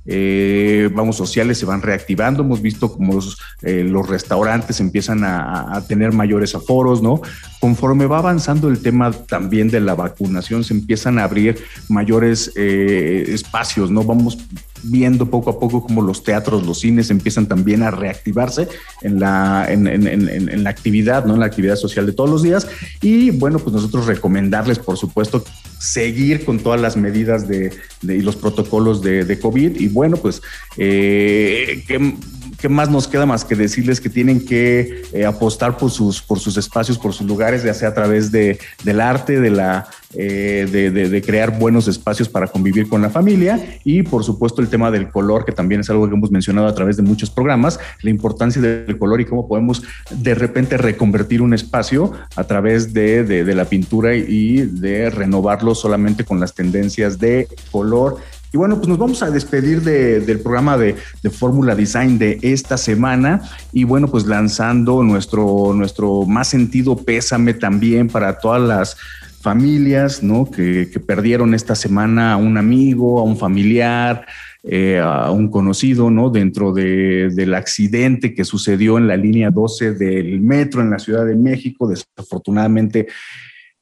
eh, vamos, sociales se van reactivando. Hemos visto como los, eh, restaurantes empiezan a, tener mayores aforos, ¿no? Conforme va avanzando el tema también de la vacunación, se empiezan a abrir mayores eh, espacios, ¿no? Vamos viendo poco a poco como los teatros, los cines empiezan también a reactivarse en la, en, la actividad, ¿no? En la actividad social de todos los días. Y bueno, pues nosotros recomendarles, por supuesto, seguir con todas las medidas de, y los protocolos de, de, COVID. Y bueno, pues eh, que ¿qué más nos queda más que decirles que tienen que eh, apostar por sus, por sus espacios, por sus lugares, ya sea a través de, del arte, de la eh, de, crear buenos espacios para convivir con la familia y por supuesto el tema del color, que también es algo que hemos mencionado a través de muchos programas, la importancia del color y cómo podemos de repente reconvertir un espacio a través de, de la pintura y de renovarlo solamente con las tendencias de color y bueno, pues nos vamos a despedir del programa de, Fórmula Design de esta semana y bueno, pues lanzando nuestro, nuestro más sentido pésame también para todas las familias, ¿no? Que, perdieron esta semana a un amigo, a un familiar, eh, a un conocido, ¿no? Dentro del accidente que sucedió en la línea 12 del metro en la Ciudad de México. Desafortunadamente,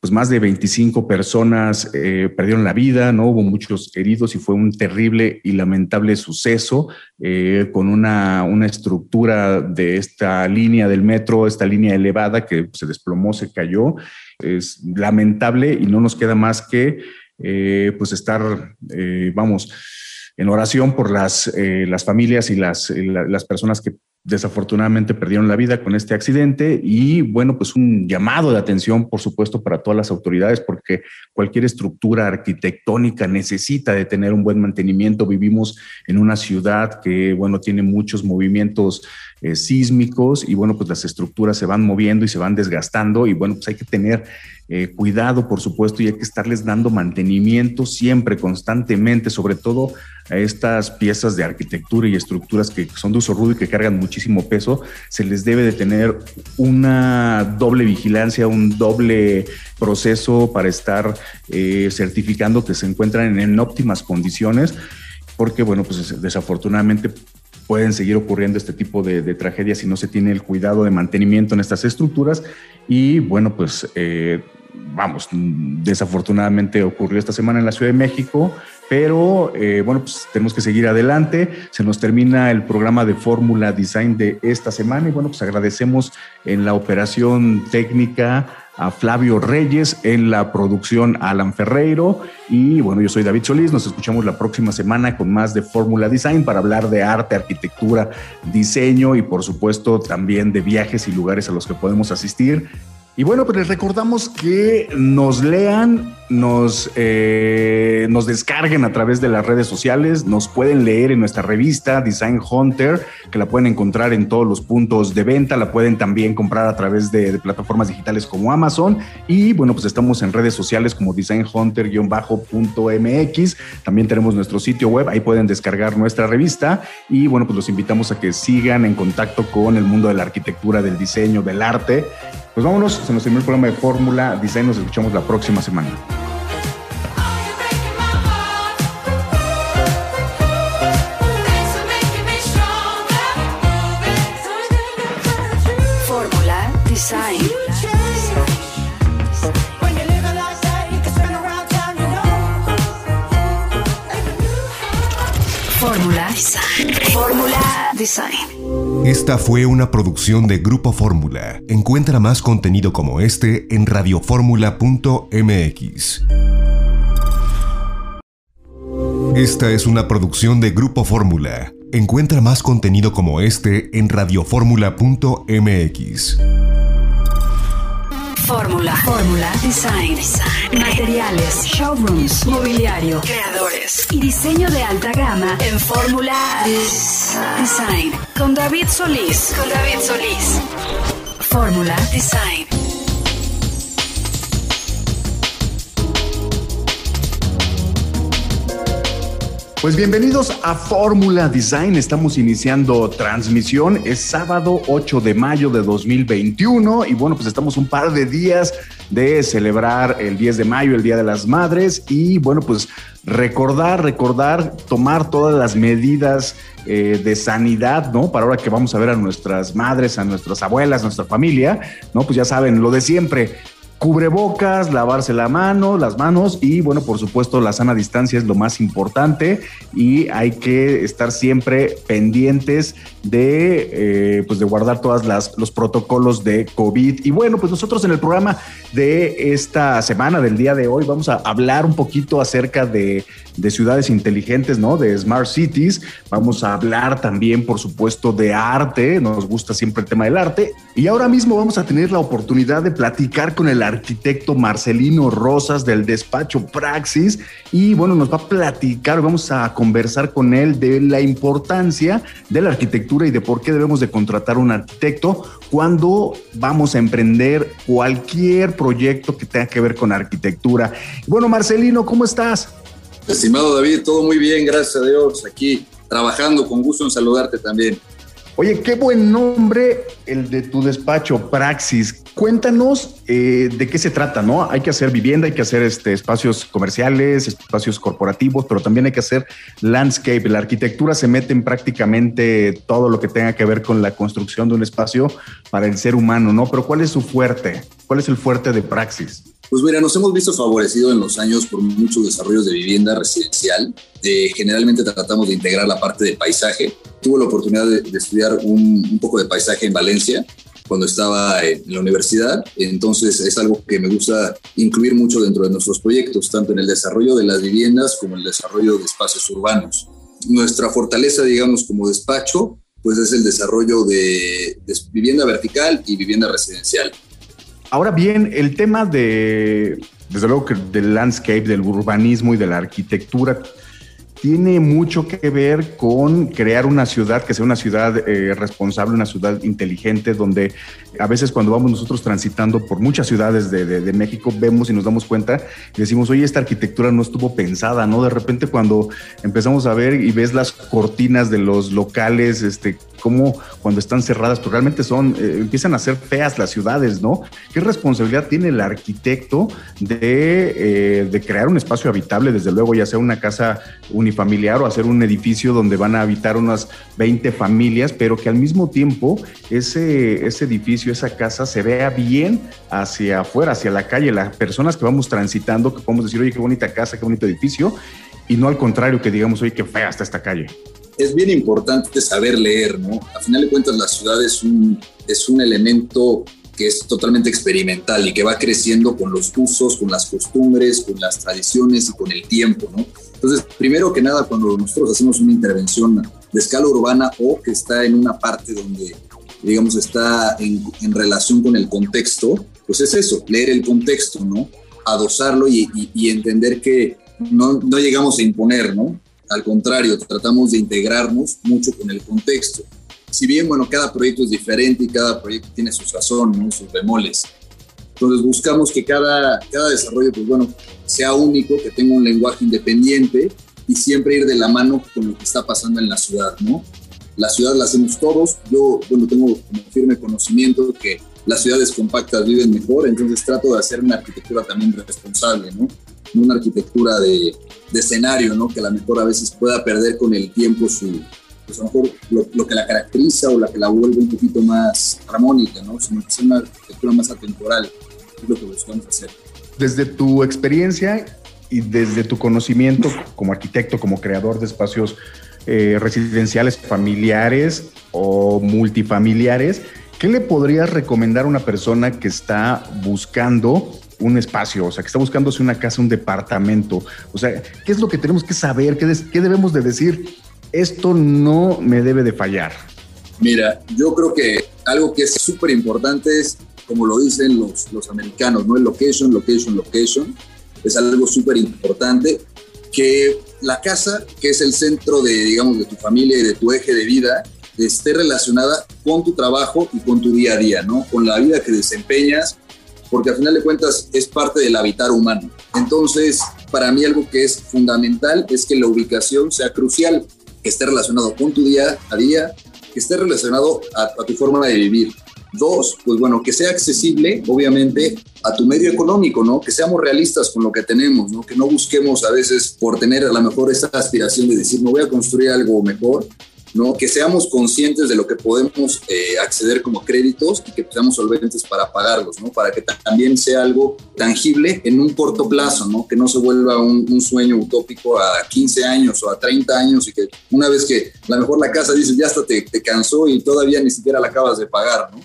pues más de 25 personas eh, perdieron la vida, ¿no? Hubo muchos heridos y fue un terrible y lamentable suceso eh, con una, una, estructura de esta línea del metro, esta línea elevada que se desplomó, se cayó. Es lamentable y no nos queda más que eh, pues estar, vamos, en oración por las, las familias y las, las personas que desafortunadamente perdieron la vida con este accidente y bueno, pues un llamado de atención, por supuesto, para todas las autoridades, porque cualquier estructura arquitectónica necesita de tener un buen mantenimiento. Vivimos en una ciudad que, bueno, tiene muchos movimientos eh, sísmicos y bueno, pues las estructuras se van moviendo y se van desgastando y bueno, pues hay que tener eh, cuidado, por supuesto, y hay que estarles dando mantenimiento siempre, constantemente, sobre todo a estas piezas de arquitectura y estructuras que son de uso rudo y que cargan muchísimo peso, se les debe de tener una doble vigilancia, un doble proceso para estar eh, certificando que se encuentran en óptimas condiciones porque bueno, pues desafortunadamente pueden seguir ocurriendo este tipo de, tragedias si no se tiene el cuidado de mantenimiento en estas estructuras. Y bueno, pues eh, vamos, desafortunadamente ocurrió esta semana en la Ciudad de México, pero eh, bueno, pues tenemos que seguir adelante. Se nos termina el programa de Fórmula Design de esta semana y bueno, pues agradecemos en la operación técnica a Flavio Reyes, en la producción Alan Ferreiro. Y bueno, yo soy David Solís, nos escuchamos la próxima semana con más de Fórmula Design para hablar de arte, arquitectura, diseño y por supuesto también de viajes y lugares a los que podemos asistir. Y bueno, pues les recordamos que nos lean, nos, eh, nos descarguen a través de las redes sociales, nos pueden leer en nuestra revista Design Hunter, que la pueden encontrar en todos los puntos de venta, la pueden también comprar a través de, plataformas digitales como Amazon. Y bueno, pues estamos en redes sociales como Design Hunter-mx. También tenemos nuestro sitio web, ahí pueden descargar nuestra revista. Y bueno, pues los invitamos a que sigan en contacto con el mundo de la arquitectura, del diseño, del arte Pues vámonos, se nos terminó el programa de Fórmula Design, nos escuchamos la próxima semana. Fórmula Design. Fórmula Design. Fórmula Design. Esta fue una producción de Grupo Fórmula. Encuentra más contenido como este en radioformula.mx. Esta es una producción de Grupo Fórmula. Encuentra más contenido como este en radioformula.mx. Fórmula. Fórmula Design. Materiales, showrooms, mobiliario, creadores y diseño de alta gama en Fórmula Design. Con David Solís. Con David Solís. Fórmula Design. Pues bienvenidos a Fórmula Design. Estamos iniciando transmisión. Es sábado 8 de mayo de 2021 y bueno, pues estamos un par de días de celebrar el 10 de mayo, el Día de las Madres y bueno, pues recordar, recordar, tomar todas las medidas eh, de sanidad, ¿no? Para ahora que vamos a ver a nuestras madres, a nuestras abuelas, a nuestra familia, ¿no? Pues ya saben, lo de siempre, cubrebocas, lavarse la mano, las manos y bueno, por supuesto la sana distancia es lo más importante y hay que estar siempre pendientes de eh, pues de guardar todas las los protocolos de COVID. Y bueno, pues nosotros en el programa de esta semana, del día de hoy, vamos a hablar un poquito acerca de, de ciudades inteligentes, ¿no? De smart cities. Vamos a hablar también, por supuesto, de arte. Nos gusta siempre el tema del arte. Y ahora mismo vamos a tener la oportunidad de platicar con el arquitecto Marcelino Rosas del despacho Praxis y bueno, nos va a platicar, vamos a conversar con él de la importancia de la arquitectura y de por qué debemos de contratar un arquitecto cuando vamos a emprender cualquier proyecto que tenga que ver con arquitectura. Bueno, Marcelino, ¿cómo estás? Estimado David, todo muy bien, gracias a Dios, aquí trabajando, con gusto en saludarte también. Oye, qué buen nombre el de tu despacho, Praxis. Cuéntanos eh, de qué se trata, ¿no? Hay que hacer vivienda, hay que hacer este, espacios comerciales, espacios corporativos, pero también hay que hacer landscape. La arquitectura se mete en prácticamente todo lo que tenga que ver con la construcción de un espacio para el ser humano, ¿no? Pero ¿cuál es su fuerte? ¿Cuál es el fuerte de Praxis? Pues mira, nos hemos visto favorecidos en los años por muchos desarrollos de vivienda residencial. Eh, generalmente tratamos de integrar la parte de paisaje. Tuve la oportunidad de, estudiar un, poco de paisaje en Valencia cuando estaba en la universidad, entonces es algo que me gusta incluir mucho dentro de nuestros proyectos, tanto en el desarrollo de las viviendas como en el desarrollo de espacios urbanos. Nuestra fortaleza, digamos, como despacho, pues es el desarrollo de, de vivienda vertical y vivienda residencial. Ahora bien, el tema de, desde luego que del landscape, del urbanismo y de la arquitectura, tiene mucho que ver con crear una ciudad que sea una ciudad eh, responsable, una ciudad inteligente, donde a veces cuando vamos nosotros transitando por muchas ciudades de, de, de, México, vemos y nos damos cuenta y decimos, oye, esta arquitectura no estuvo pensada, ¿no? De repente cuando empezamos a ver y ves las cortinas de los locales, este, como cuando están cerradas, pues realmente son, eh, empiezan a ser feas las ciudades, ¿no? ¿Qué responsabilidad tiene el arquitecto de, eh, de crear un espacio habitable, desde luego, ya sea una casa unifamiliar o hacer un edificio donde van a habitar unas 20 familias, pero que al mismo tiempo ese, ese edificio, esa casa se vea bien hacia afuera, hacia la calle, las personas que vamos transitando, que podemos decir, oye, qué bonita casa, qué bonito edificio, y no al contrario, que digamos, oye, qué fea está esta calle es bien importante saber leer, ¿no? A final de cuentas, la ciudad es un, es un elemento que es totalmente experimental y que va creciendo con los usos, con las costumbres, con las tradiciones y con el tiempo, ¿no? Entonces, primero que nada, cuando nosotros hacemos una intervención de escala urbana o que está en una parte donde, digamos, está en, relación con el contexto, pues es eso, leer el contexto, ¿no? Adosarlo y, y, y entender que no, no llegamos a imponer, ¿no? Al contrario, tratamos de integrarnos mucho con el contexto. Si bien, bueno, cada proyecto es diferente y cada proyecto tiene su sazón, ¿no? sus bemoles. Entonces buscamos que cada, cada desarrollo, pues bueno, sea único, que tenga un lenguaje independiente y siempre ir de la mano con lo que está pasando en la ciudad, ¿no? La ciudad la hacemos todos. Yo, bueno, tengo como firme conocimiento que las ciudades compactas viven mejor, entonces trato de hacer una arquitectura también responsable, ¿no? Una arquitectura de, de escenario, ¿no? Que a lo mejor a veces pueda perder con el tiempo su, pues a lo mejor lo, que la caracteriza o la que la vuelve un poquito más armónica, ¿no? Sino que sea una arquitectura más atemporal, es lo que buscamos hacer. Desde tu experiencia y desde tu conocimiento como arquitecto, como creador de espacios eh, residenciales familiares o multifamiliares, ¿qué le podrías recomendar a una persona que está buscando un espacio, o sea, que está buscándose una casa, un departamento? O sea, ¿qué es lo que tenemos que saber? ¿Qué, qué debemos de decir? Esto no me debe de fallar. Mira, yo creo que algo que es súper importante es, como lo dicen los, los americanos, ¿no? El location, location, location. Es algo súper importante que la casa, que es el centro de, digamos, de tu familia y de tu eje de vida, esté relacionada con tu trabajo y con tu día a día, ¿no? Con la vida que desempeñas, porque al final de cuentas es parte del habitar humano. Entonces, para mí algo que es fundamental es que la ubicación sea crucial, que esté relacionado con tu día a día, que esté relacionado a, a tu forma de vivir. Dos, pues bueno, que sea accesible, obviamente, a tu medio económico, ¿no? Que seamos realistas con lo que tenemos, ¿no? Que no busquemos a veces por tener a lo mejor esa aspiración de decir, me voy a construir algo mejor, ¿no? Que seamos conscientes de lo que podemos eh, acceder como créditos y que seamos solventes para pagarlos, ¿no? Para que también sea algo tangible en un corto plazo, ¿no? Que no se vuelva un, sueño utópico a 15 años o a 30 años y que una vez que a lo mejor la casa dice ya hasta te, te cansó y todavía ni siquiera la acabas de pagar, ¿no?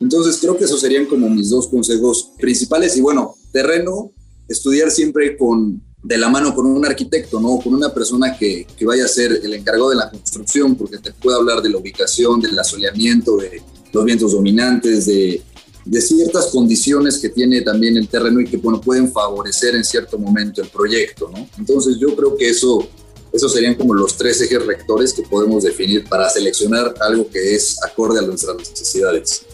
Entonces creo que esos serían como mis dos consejos principales y bueno, terreno, estudiar siempre con de la mano con un arquitecto, ¿no? Con una persona que, que, vaya a ser el encargado de la construcción, porque te puede hablar de la ubicación, del asoleamiento, de los vientos dominantes, de, de ciertas condiciones que tiene también el terreno y que, pueden favorecer en cierto momento el proyecto, ¿no? Entonces yo creo que eso, esos serían como los tres ejes rectores que podemos definir para seleccionar algo que es acorde a nuestras necesidades.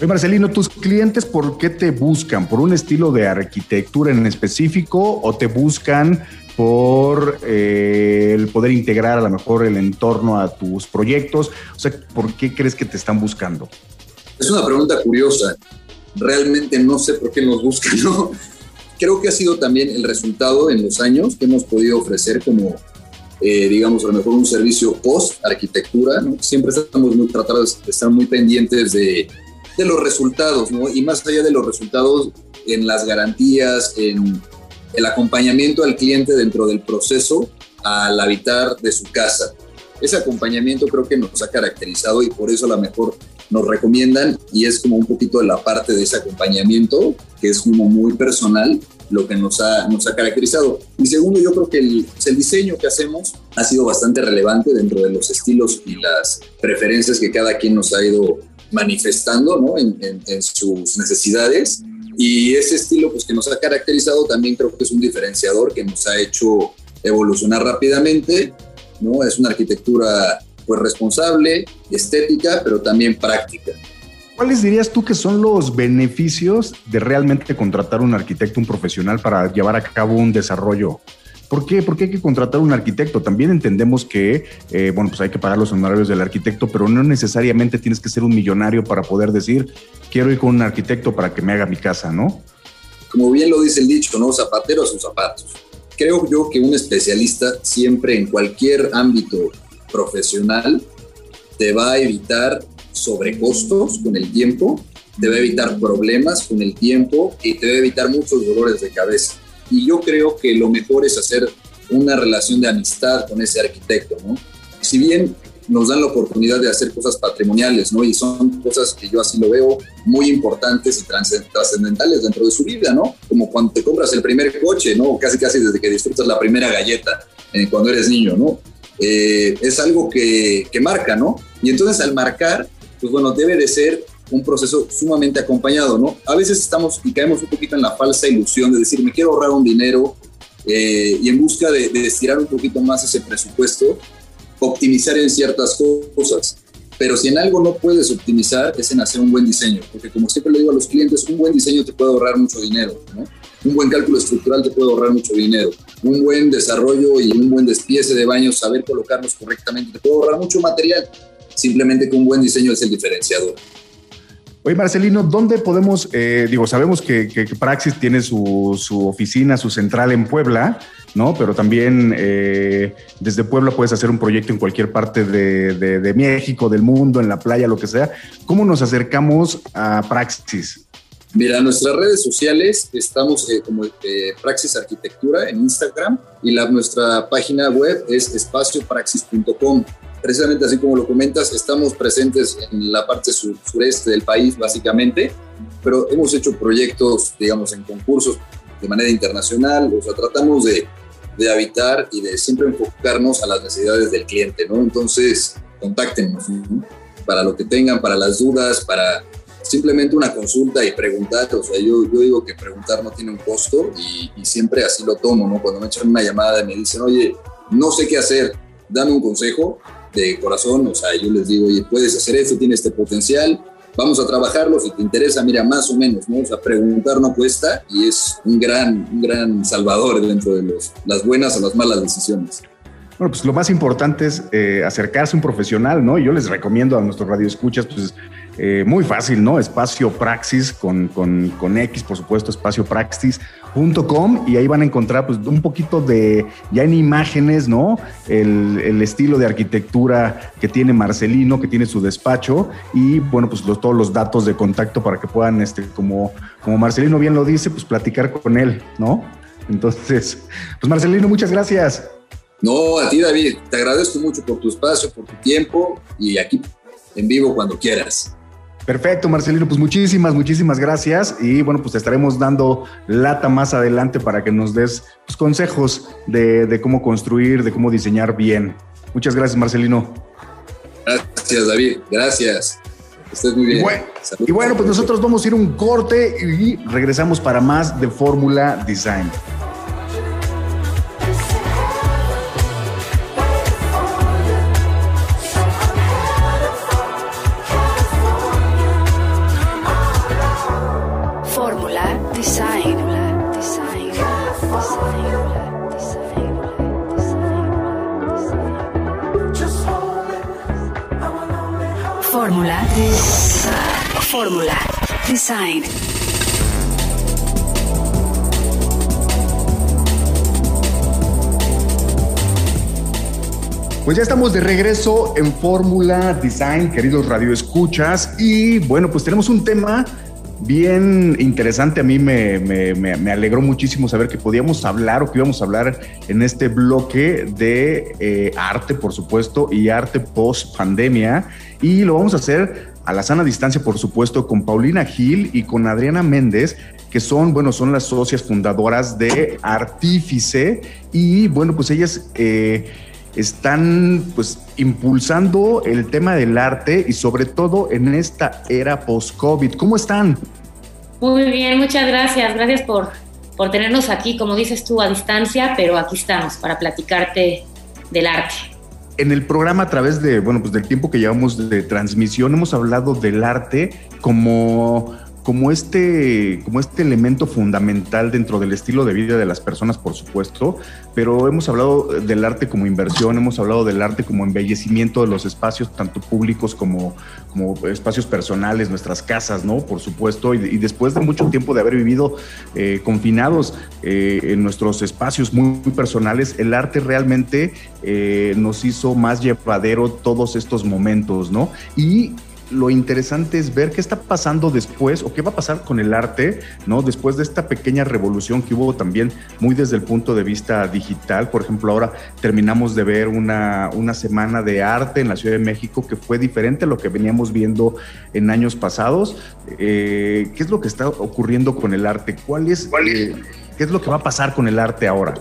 Oye, Marcelino, ¿tus clientes por qué te buscan? ¿Por un estilo de arquitectura en específico o te buscan por eh, el poder integrar a lo mejor el entorno a tus proyectos? O sea, ¿por qué crees que te están buscando? Es una pregunta curiosa. Realmente no sé por qué nos buscan, ¿no? Creo que ha sido también el resultado en los años que hemos podido ofrecer como, eh, digamos, a lo mejor un servicio post-arquitectura, ¿no? Siempre estamos muy tratados de estar muy pendientes de de los resultados, ¿no? Y más allá de los resultados en las garantías, en el acompañamiento al cliente dentro del proceso al habitar de su casa. Ese acompañamiento creo que nos ha caracterizado y por eso a lo mejor nos recomiendan y es como un poquito de la parte de ese acompañamiento que es como muy personal lo que nos ha, nos ha caracterizado. Y segundo, yo creo que el, el diseño que hacemos ha sido bastante relevante dentro de los estilos y las preferencias que cada quien nos ha ido manifestando ¿no? en, sus necesidades. Y ese estilo pues, que nos ha caracterizado también creo que es un diferenciador que nos ha hecho evolucionar rápidamente. ¿no? Es una arquitectura pues, responsable, estética, pero también práctica. ¿Cuáles dirías tú que son los beneficios de realmente contratar un arquitecto, un profesional para llevar a cabo un desarrollo ¿Por qué? Porque hay que contratar un arquitecto. También entendemos que, eh, bueno, pues hay que pagar los honorarios del arquitecto, pero no necesariamente tienes que ser un millonario para poder decir, quiero ir con un arquitecto para que me haga mi casa, ¿no? Como bien lo dice el dicho, ¿no? Zapatero a sus zapatos. Creo yo que un especialista siempre en cualquier ámbito profesional te va a evitar sobrecostos con el tiempo, te va a evitar problemas con el tiempo y te va a evitar muchos dolores de cabeza y yo creo que lo mejor es hacer una relación de amistad con ese arquitecto, ¿no? Si bien nos dan la oportunidad de hacer cosas patrimoniales, ¿no? Y son cosas que yo así lo veo muy importantes y trascendentales dentro de su vida, ¿no? Como cuando te compras el primer coche, ¿no? Casi casi desde que disfrutas la primera galleta eh, cuando eres niño, ¿no? Eh, es algo que, que marca, ¿no? Y entonces al marcar, pues bueno, debe de ser un proceso sumamente acompañado, ¿no? A veces estamos y caemos un poquito en la falsa ilusión de decir, me quiero ahorrar un dinero eh, y en busca de, de, estirar un poquito más ese presupuesto, optimizar en ciertas cosas. Pero si en algo no puedes optimizar es en hacer un buen diseño, porque como siempre le digo a los clientes, un buen diseño te puede ahorrar mucho dinero, ¿no? Un buen cálculo estructural te puede ahorrar mucho dinero. Un buen desarrollo y un buen despiece de baños, saber colocarlos correctamente, te puede ahorrar mucho material. Simplemente que un buen diseño es el diferenciador. Oye, Marcelino, ¿dónde podemos, eh, digo, sabemos que, Praxis tiene su, oficina, su central en Puebla, ¿no? Pero también eh, desde Puebla puedes hacer un proyecto en cualquier parte de, México, del mundo, en la playa, lo que sea. ¿Cómo nos acercamos a Praxis? Mira, nuestras redes sociales estamos eh, como Praxis Arquitectura en Instagram y la, nuestra página web es espaciopraxis.com precisamente así como lo comentas, estamos presentes en la parte sureste del país, básicamente, pero hemos hecho proyectos, digamos, en concursos de manera internacional, o sea, tratamos de, de habitar y de siempre enfocarnos a las necesidades del cliente, ¿no? Entonces, contáctenos para lo que tengan, para las dudas, para simplemente una consulta y preguntar, o sea, yo, yo digo que preguntar no tiene un costo y, y siempre así lo tomo, ¿no? Cuando me echan una llamada y me dicen, oye, no sé qué hacer, dame un consejo, de corazón, o sea, yo les digo, oye, puedes hacer esto, tiene este potencial, vamos a trabajarlo, si te interesa, mira, más o menos, ¿no? O sea, preguntar no cuesta y es un gran, un gran salvador dentro de los, las buenas o las malas decisiones. Bueno, pues lo más importante es eh, acercarse a un profesional, ¿no? Yo les recomiendo a nuestros radioescuchas, pues eh, muy fácil, ¿no? Espacio Praxis con, con, con X, por supuesto, espacio Praxis.com y ahí van a encontrar pues un poquito de, ya en imágenes, ¿no? El, estilo de arquitectura que tiene Marcelino, que tiene su despacho y bueno, pues todos los datos de contacto para que puedan, este, como, como Marcelino bien lo dice, pues platicar con él, ¿no? Entonces, pues Marcelino, muchas gracias. No, a ti David, te agradezco mucho por tu espacio, por tu tiempo y aquí en vivo cuando quieras. Perfecto, Marcelino, pues muchísimas, muchísimas gracias. Y bueno, pues te estaremos dando lata más adelante para que nos des pues, consejos de, cómo construir, de cómo diseñar bien. Muchas gracias, Marcelino. Gracias, David. Gracias. Estés muy bien. y bueno, pues nosotros vamos a ir un corte y regresamos para más de Fórmula Design. Design. Pues ya estamos de regreso en Fórmula Design, queridos radioescuchas, y bueno, pues tenemos un tema bien interesante. A mí me, me, alegró muchísimo saber que podíamos hablar o que íbamos a hablar en este bloque de eh, arte, por supuesto, y arte post pandemia. Y lo vamos a hacer a la sana distancia, por supuesto, con Paulina Gil y con Adriana Méndez, que son, bueno, son las socias fundadoras de Artífice y, bueno, pues ellas eh, están, pues, impulsando el tema del arte y sobre todo en esta era post-COVID. ¿Cómo están? Muy bien, muchas gracias. Gracias por, por tenernos aquí, como dices tú, a distancia, pero aquí estamos para platicarte del arte en el programa, a través de, bueno, pues del tiempo que llevamos de transmisión, hemos hablado del arte como como este, como este elemento fundamental dentro del estilo de vida de las personas, por supuesto, pero hemos hablado del arte como inversión, hemos hablado del arte como embellecimiento de los espacios, tanto públicos como, como espacios personales, nuestras casas, ¿no? Por supuesto, y, después de mucho tiempo de haber vivido eh, confinados eh, en nuestros espacios muy, personales, el arte realmente eh, nos hizo más llevadero todos estos momentos, ¿no? Y lo interesante es ver qué está pasando después o qué va a pasar con el arte, ¿no? Después de esta pequeña revolución que hubo también muy desde el punto de vista digital. Por ejemplo, ahora terminamos de ver una, una semana de arte en la Ciudad de México que fue diferente a lo que veníamos viendo en años pasados. Eh, ¿Qué es lo que está ocurriendo con el arte? ¿Cuál es, eh, ¿Qué es lo que va a pasar con el arte ahora?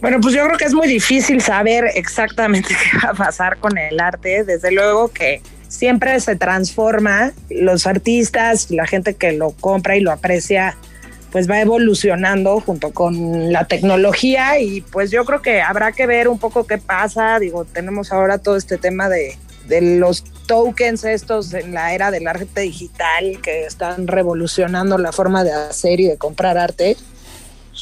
Bueno, pues yo creo que es muy difícil saber exactamente qué va a pasar con el arte. Desde luego que siempre se transforma, los artistas, la gente que lo compra y lo aprecia, pues va evolucionando junto con la tecnología y pues yo creo que habrá que ver un poco qué pasa, digo, tenemos ahora todo este tema de, los tokens estos en la era del arte digital que están revolucionando la forma de hacer y de comprar arte.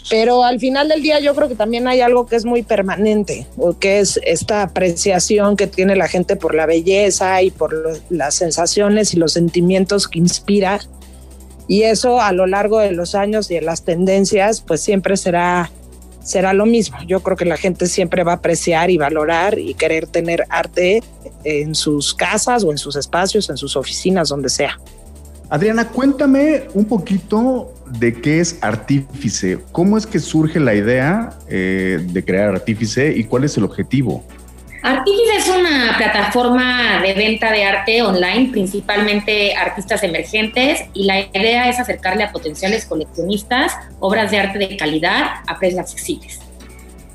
Pero al final del día yo creo que también hay algo que es muy permanente, que es esta apreciación que tiene la gente por la belleza y por las sensaciones y los sentimientos que inspira. Y eso a lo largo de los años y de las tendencias, pues siempre será, será lo mismo. Yo creo que la gente siempre va a apreciar y valorar y querer tener arte en sus casas o en sus espacios, en sus oficinas, donde sea. Adriana, cuéntame un poquito de qué es Artífice. ¿Cómo es que surge la idea eh, de crear Artífice y cuál es el objetivo? Artífice es una plataforma de venta de arte online, principalmente artistas emergentes, y la idea es acercarle a potenciales coleccionistas obras de arte de calidad a precios accesibles.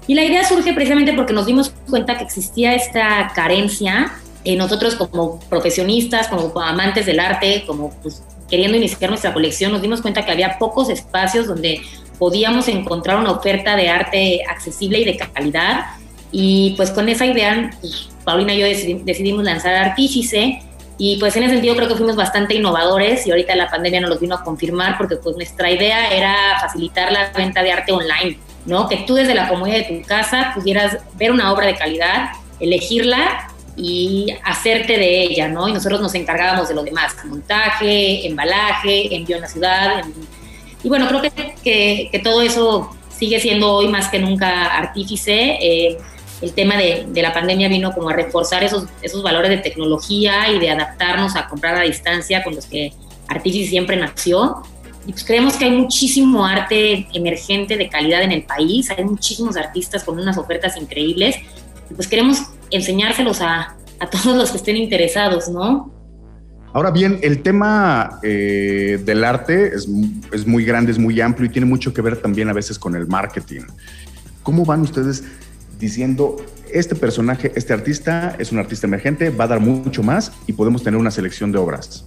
Y la idea surge precisamente porque nos dimos cuenta que existía esta carencia eh, nosotros como profesionistas, como amantes del arte, como pues, queriendo iniciar nuestra colección, nos dimos cuenta que había pocos espacios donde podíamos encontrar una oferta de arte accesible y de calidad. Y pues con esa idea, pues, Paulina y yo decidimos lanzar Artífice. Y pues en ese sentido creo que fuimos bastante innovadores y ahorita la pandemia nos lo vino a confirmar porque pues nuestra idea era facilitar la venta de arte online, ¿no? Que tú desde la comodidad de tu casa pudieras ver una obra de calidad, elegirla y hacerte de ella, ¿no? Y nosotros nos encargábamos de lo demás, montaje, embalaje, envío en la ciudad. y bueno, creo que, que, todo eso sigue siendo hoy más que nunca artífice. Eh, el tema de, de, la pandemia vino como a reforzar esos, esos valores de tecnología y de adaptarnos a comprar a distancia con los que Artífice siempre nació. Y pues creemos que hay muchísimo arte emergente de calidad en el país, hay muchísimos artistas con unas ofertas increíbles. Pues queremos enseñárselos a, todos los que estén interesados, ¿no? Ahora bien, el tema eh, del arte es, es, muy grande, es muy amplio y tiene mucho que ver también a veces con el marketing. ¿Cómo van ustedes diciendo, este personaje, este artista es un artista emergente, va a dar mucho más y podemos tener una selección de obras?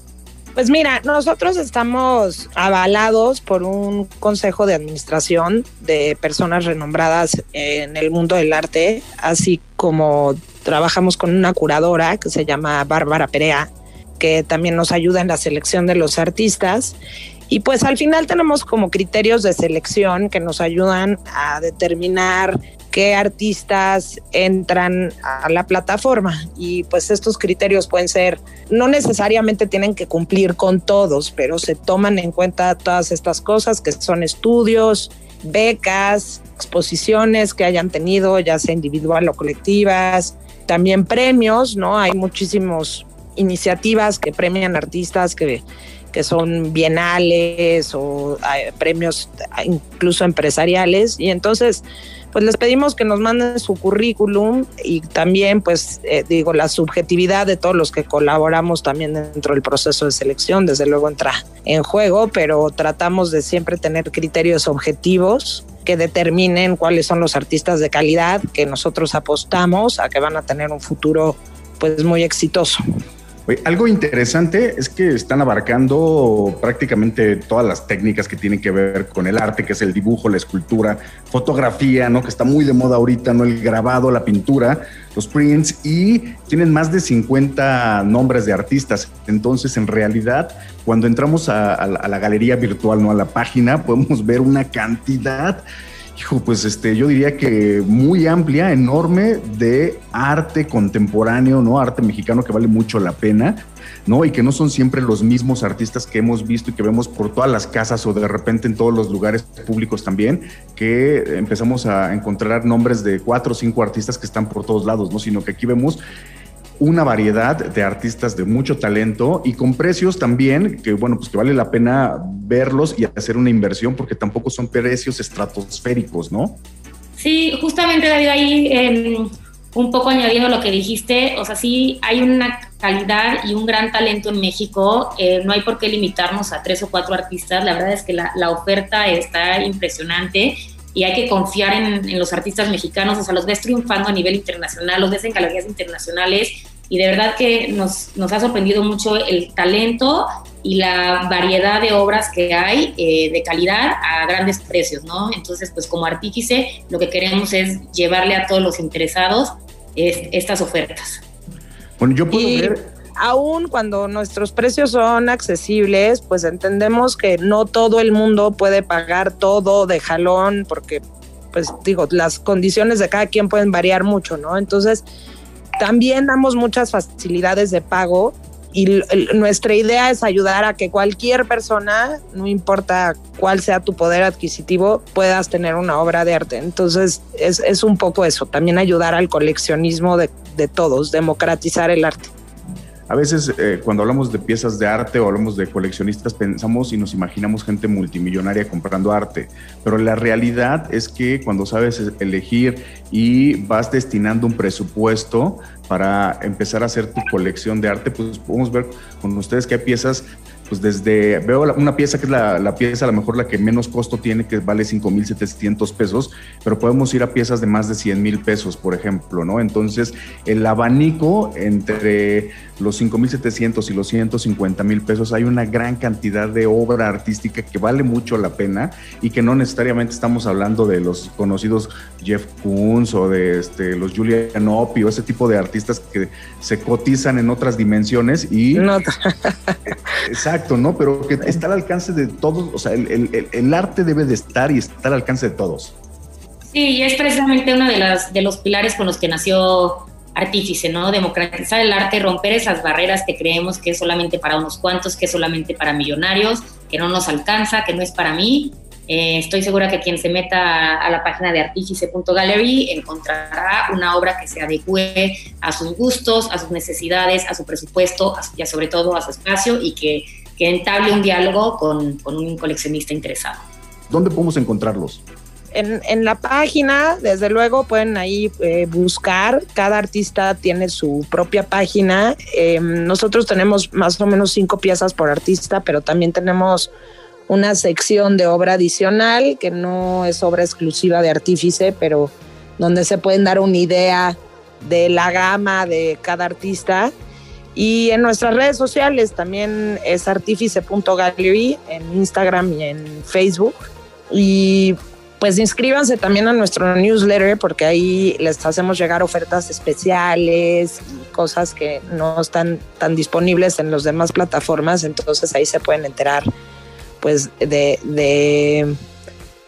Pues mira, nosotros estamos avalados por un consejo de administración de personas renombradas en el mundo del arte, así como trabajamos con una curadora que se llama Bárbara Perea, que también nos ayuda en la selección de los artistas. Y pues al final tenemos como criterios de selección que nos ayudan a determinar qué artistas entran a la plataforma. Y pues estos criterios pueden ser, no necesariamente tienen que cumplir con todos, pero se toman en cuenta todas estas cosas que son estudios, becas, exposiciones que hayan tenido, ya sea individual o colectivas, también premios, ¿no? Hay muchísimas iniciativas que premian artistas que, que son bienales o eh, premios incluso empresariales y entonces pues les pedimos que nos manden su currículum y también pues eh, digo la subjetividad de todos los que colaboramos también dentro del proceso de selección desde luego entra en juego pero tratamos de siempre tener criterios objetivos que determinen cuáles son los artistas de calidad que nosotros apostamos a que van a tener un futuro pues muy exitoso. Algo interesante es que están abarcando prácticamente todas las técnicas que tienen que ver con el arte, que es el dibujo, la escultura, fotografía, ¿no? Que está muy de moda ahorita, ¿no? El grabado, la pintura, los prints y tienen más de 50 nombres de artistas. Entonces, en realidad, cuando entramos a, a la galería virtual, ¿no? A la página, podemos ver una cantidad hijo, pues este, yo diría que muy amplia, enorme de arte contemporáneo, ¿no? Arte mexicano que vale mucho la pena, ¿no? Y que no son siempre los mismos artistas que hemos visto y que vemos por todas las casas o de repente en todos los lugares públicos también, que empezamos a encontrar nombres de cuatro o cinco artistas que están por todos lados, ¿no? Sino que aquí vemos una variedad de artistas de mucho talento y con precios también que, bueno, pues que vale la pena verlos y hacer una inversión porque tampoco son precios estratosféricos, ¿no? Sí, justamente David, ahí em, un poco añadiendo lo que dijiste, o sea, sí hay una calidad y un gran talento en México, eh, no hay por qué limitarnos a tres o cuatro artistas, la verdad es que la, la oferta está impresionante y hay que confiar en, los artistas mexicanos, o sea, los ves triunfando a nivel internacional, los ves en galerías internacionales y de verdad que nos, nos ha sorprendido mucho el talento y la variedad de obras que hay eh, de calidad a grandes precios, ¿no? Entonces, pues como artífice, lo que queremos es llevarle a todos los interesados estas ofertas. Bueno, yo puedo ver aún cuando nuestros precios son accesibles, pues entendemos que no todo el mundo puede pagar todo de jalón porque, pues digo, las condiciones de cada quien pueden variar mucho, ¿no? Entonces, también damos muchas facilidades de pago y nuestra idea es ayudar a que cualquier persona, no importa cuál sea tu poder adquisitivo, puedas tener una obra de arte. Entonces es, un poco eso, también ayudar al coleccionismo de, de todos, democratizar el arte. A veces eh, cuando hablamos de piezas de arte o hablamos de coleccionistas pensamos y nos imaginamos gente multimillonaria comprando arte, pero la realidad es que cuando sabes elegir y vas destinando un presupuesto para empezar a hacer tu colección de arte, pues podemos ver con ustedes que hay piezas pues desde, veo una pieza que es la, pieza a lo mejor la que menos costo tiene, que vale 5.700 pesos, pero podemos ir a piezas de más de 100 mil pesos, por ejemplo, ¿no? Entonces, el abanico entre los 5.700 y los 150 mil pesos, hay una gran cantidad de obra artística que vale mucho la pena y que no necesariamente estamos hablando de los conocidos Jeff Koons o de este, los Julian Opie o ese tipo de artistas que se cotizan en otras dimensiones y... No. Exacto ¿no? Pero que está al alcance de todos, o sea, el, arte debe de estar y estar al alcance de todos. Sí, y es precisamente uno de, las, de los pilares con los que nació Artífice, ¿no? Democratizar el arte, romper esas barreras que creemos que es solamente para unos cuantos, que es solamente para millonarios, que no nos alcanza, que no es para mí. Eh, estoy segura que quien se meta a, la página de artífice.gallery encontrará una obra que se adecue a sus gustos, a sus necesidades, a su presupuesto y sobre todo a su espacio y que que entable un diálogo con, un coleccionista interesado. ¿Dónde podemos encontrarlos? En, la página, desde luego, pueden ahí eh, buscar. Cada artista tiene su propia página. Em, nosotros tenemos más o menos cinco piezas por artista, pero también tenemos una sección de obra adicional que no es obra exclusiva de artífice, pero donde se pueden dar una idea de la gama de cada artista y en nuestras redes sociales también es artifice.gallery en Instagram y en Facebook. Y pues inscríbanse también a nuestro newsletter porque ahí les hacemos llegar ofertas especiales y cosas que no están tan disponibles en las demás plataformas. Entonces ahí se pueden enterar pues de, de,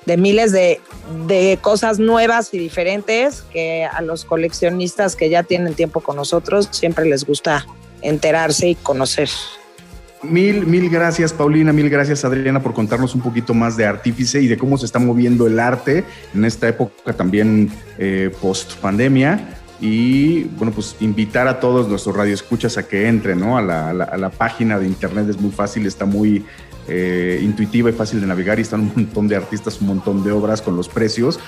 de miles de, de cosas nuevas y diferentes que a los coleccionistas que ya tienen tiempo con nosotros siempre les gusta enterarse y conocer. Mil, mil gracias, Paulina, mil gracias, Adriana, por contarnos un poquito más de Artífice y de cómo se está moviendo el arte en esta época también eh, post pandemia. Y bueno, pues invitar a todos nuestros radioescuchas a que entren ¿no? a, la, a, la, página de internet, es muy fácil, está muy eh, intuitiva y fácil de navegar y están un montón de artistas, un montón de obras con los precios.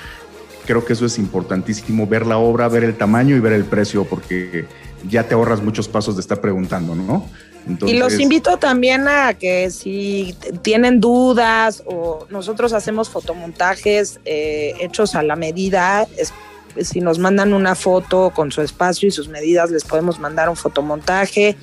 Creo que eso es importantísimo, ver la obra, ver el tamaño y ver el precio, porque ya te ahorras muchos pasos de estar preguntando, ¿no? y los invito también a que si tienen dudas o nosotros hacemos fotomontajes eh, hechos a la medida, si nos mandan una foto con su espacio y sus medidas, les podemos mandar un fotomontaje.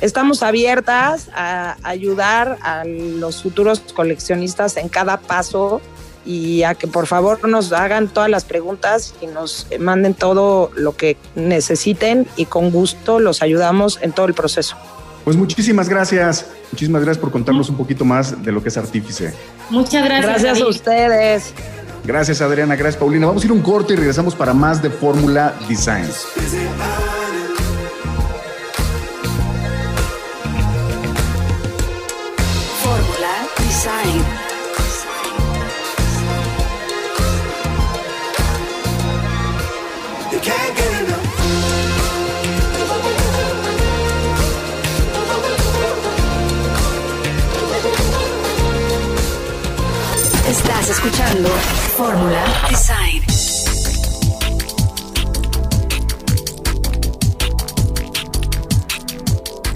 Estamos abiertas a ayudar a los futuros coleccionistas en cada paso y a que por favor nos hagan todas las preguntas y nos manden todo lo que necesiten y con gusto los ayudamos en todo el proceso. Pues muchísimas gracias, muchísimas gracias por contarnos un poquito más de lo que es Artífice. Muchas gracias. Gracias a ustedes. Gracias Adriana, gracias Paulina. Vamos a ir un corte y regresamos para más de Fórmula Design. Escuchando Fórmula Design.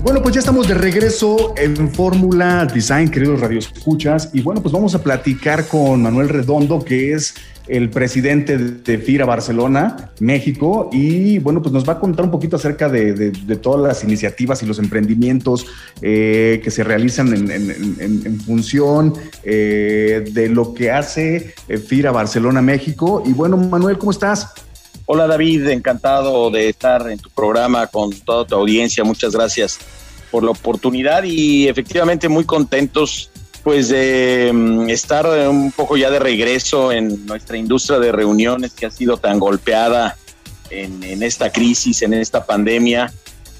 Bueno, pues ya estamos de regreso en Fórmula Design, queridos radioescuchas. Y bueno, pues vamos a platicar con Manuel Redondo, que es el presidente de FIRA Barcelona, México, y bueno, pues nos va a contar un poquito acerca de, todas las iniciativas y los emprendimientos eh, que se realizan en, función eh, de lo que hace eh, FIRA Barcelona, México. Y bueno, Manuel, ¿cómo estás? Hola David, encantado de estar en tu programa con toda tu audiencia. Muchas gracias por la oportunidad y efectivamente muy contentos pues de mm, estar un poco ya de regreso en nuestra industria de reuniones que ha sido tan golpeada en, esta crisis, en esta pandemia.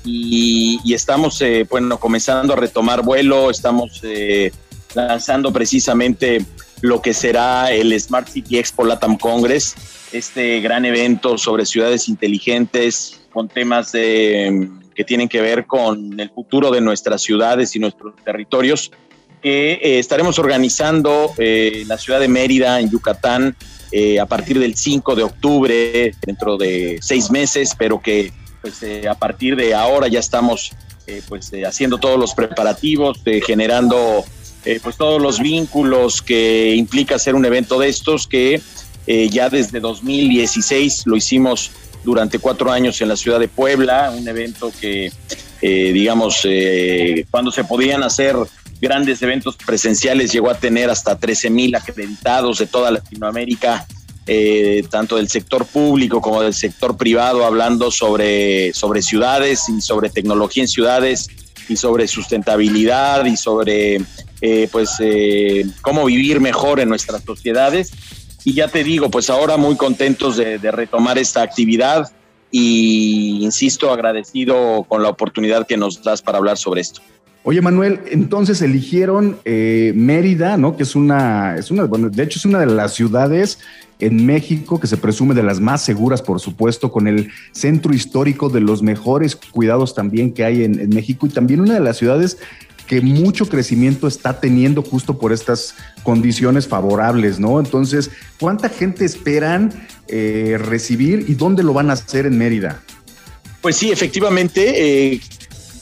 Y, estamos, eh, bueno, comenzando a retomar vuelo, estamos eh, lanzando precisamente lo que será el Smart City Expo Latam Congress, este gran evento sobre ciudades inteligentes con temas de, que tienen que ver con el futuro de nuestras ciudades y nuestros territorios, que eh, estaremos organizando en la ciudad de Mérida, en Yucatán, eh, a partir del 5 de octubre, dentro de seis meses, pero que pues, eh, a partir de ahora ya estamos eh, pues, haciendo todos los preparativos, generando pues todos los vínculos que implica hacer un evento de estos que ya desde 2016 lo hicimos durante cuatro años en la ciudad de Puebla, un evento que, digamos, cuando se podían hacer grandes eventos presenciales, llegó a tener hasta 13 mil acreditados de toda Latinoamérica, eh, tanto del sector público como del sector privado, hablando sobre, sobre ciudades y sobre tecnología en ciudades y sobre sustentabilidad y sobre eh, pues eh, cómo vivir mejor en nuestras sociedades. Y ya te digo, pues ahora muy contentos de, retomar esta actividad y insisto, agradecido con la oportunidad que nos das para hablar sobre esto. Oye, Manuel, entonces eligieron eh, Mérida, ¿no? Que es una, es una, bueno, de hecho es una de las ciudades en México que se presume de las más seguras, por supuesto, con el centro histórico de los mejores cuidados también que hay en, México y también una de las ciudades que mucho crecimiento está teniendo justo por estas condiciones favorables, ¿no? Entonces, ¿cuánta gente esperan eh, recibir y dónde lo van a hacer en Mérida? Pues sí, efectivamente, eh,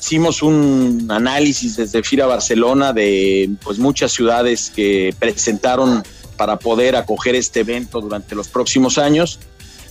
hicimos un análisis desde FIRA Barcelona de pues muchas ciudades que presentaron para poder acoger este evento durante los próximos años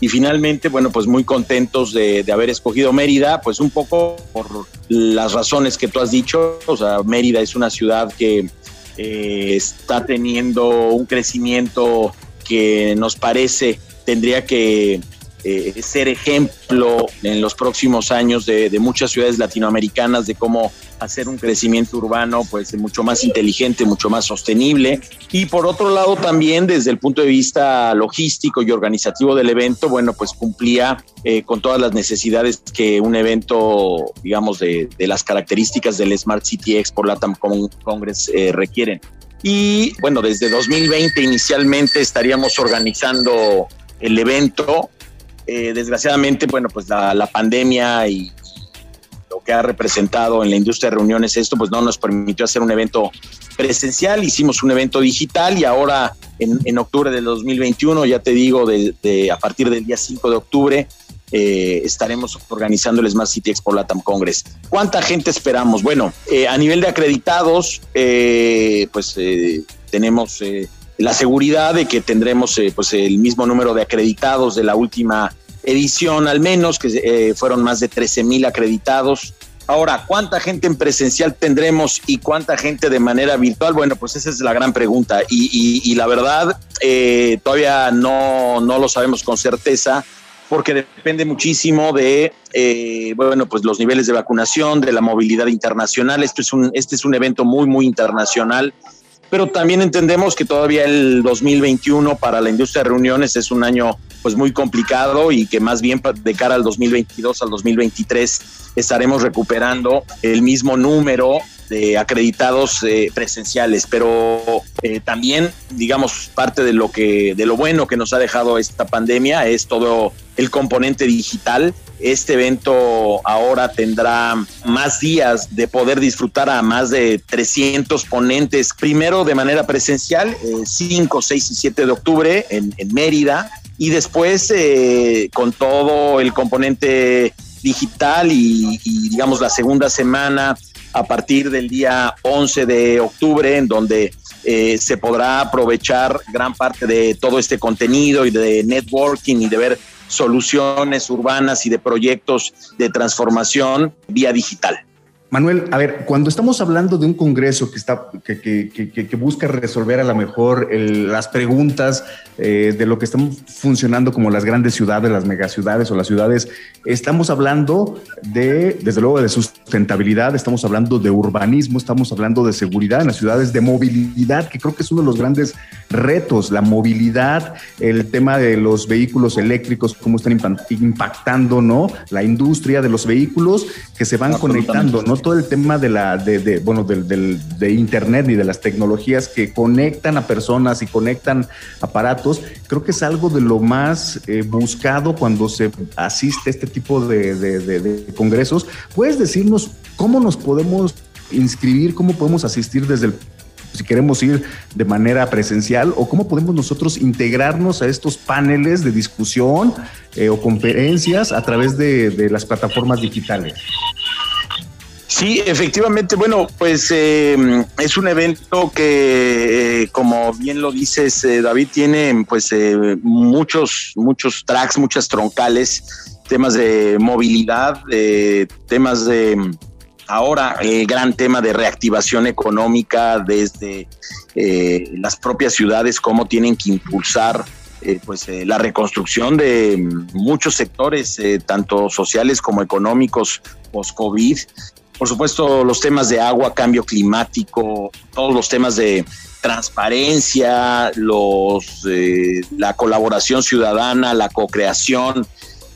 y finalmente, bueno, pues muy contentos de, haber escogido Mérida, pues un poco por las razones que tú has dicho, o sea, Mérida es una ciudad que eh, está teniendo un crecimiento que nos parece tendría que eh, ser ejemplo en los próximos años de, muchas ciudades latinoamericanas de cómo hacer un crecimiento urbano pues mucho más inteligente, mucho más sostenible. Y por otro lado también desde el punto de vista logístico y organizativo del evento, bueno, pues cumplía eh, con todas las necesidades que un evento, digamos, de, las características del Smart City Expo Latam Congress eh, requieren. Y bueno, desde 2020 inicialmente estaríamos organizando el evento eh, desgraciadamente, bueno, pues la, pandemia y que ha representado en la industria de reuniones esto, pues no nos permitió hacer un evento presencial, hicimos un evento digital y ahora en, octubre del 2021, ya te digo, de, a partir del día 5 de octubre, eh, estaremos organizando el Smart City Expo Latam Congress. ¿Cuánta gente esperamos? Bueno, eh, a nivel de acreditados, pues tenemos la seguridad de que tendremos pues el mismo número de acreditados de la última edición al menos, que eh, fueron más de 13 mil acreditados. Ahora, ¿cuánta gente en presencial tendremos y cuánta gente de manera virtual? Bueno, pues esa es la gran pregunta y, la verdad eh, todavía no, no lo sabemos con certeza porque depende muchísimo de eh, bueno pues los niveles de vacunación, de la movilidad internacional. Esto es un, este es un evento muy muy internacional pero también entendemos que todavía el 2021 para la industria de reuniones es un año pues muy complicado y que más bien de cara al 2022 al 2023 estaremos recuperando el mismo número de acreditados eh, presenciales, pero eh, también, digamos, parte de lo que, de lo bueno que nos ha dejado esta pandemia es todo el componente digital. Este evento ahora tendrá más días de poder disfrutar a más de 300 ponentes, primero de manera presencial, 5, eh, 6 y 7 de octubre en, Mérida, y después con todo el componente digital y, digamos la segunda semana a partir del día 11 de octubre, en donde eh, se podrá aprovechar gran parte de todo este contenido y de networking y de ver soluciones urbanas y de proyectos de transformación vía digital. Manuel, a ver, cuando estamos hablando de un congreso que, está, que, que, busca resolver a lo mejor las preguntas eh, de lo que están funcionando como las grandes ciudades, las megaciudades o las ciudades, estamos hablando de, desde luego, de sustentabilidad, estamos hablando de urbanismo, estamos hablando de seguridad en las ciudades, de movilidad, que creo que es uno de los grandes retos, la movilidad, el tema de los vehículos eléctricos, cómo están impactando, ¿no? La industria de los vehículos que se van conectando, ¿no? Todo el tema de la, de, bueno, del, de Internet y de las tecnologías que conectan a personas y conectan aparatos, creo que es algo de lo más eh, buscado cuando se asiste a este tipo de, de congresos. ¿Puedes decirnos cómo nos podemos inscribir, cómo podemos asistir desde el si queremos ir de manera presencial o cómo podemos nosotros integrarnos a estos paneles de discusión eh, o conferencias a través de, de, las plataformas digitales. Sí, efectivamente, bueno, pues eh, es un evento que, eh, como bien lo dices, eh, David, tiene pues muchos, muchos tracks, muchas troncales, temas de movilidad, temas de ahora el gran tema de reactivación económica desde las propias ciudades, cómo tienen que impulsar pues la reconstrucción de muchos sectores, tanto sociales como económicos post-COVID, por supuesto, los temas de agua, cambio climático, todos los temas de transparencia, los, eh, la colaboración ciudadana, la co-creación,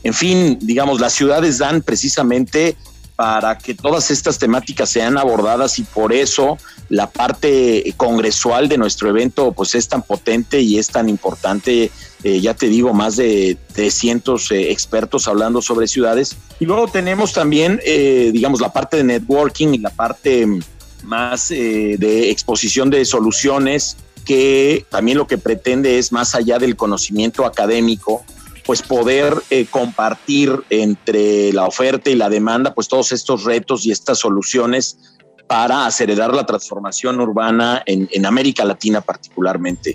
en fin, digamos, las ciudades dan precisamente para que todas estas temáticas sean abordadas y por eso la parte congresual de nuestro evento pues es tan potente y es tan importante eh, ya te digo, más de 300 eh, expertos hablando sobre ciudades. Y luego tenemos también, eh, digamos, la parte de networking y la parte más de exposición de soluciones, que también lo que pretende es, más allá del conocimiento académico, pues poder compartir entre la oferta y la demanda, pues todos estos retos y estas soluciones para acelerar la transformación urbana en, América Latina particularmente.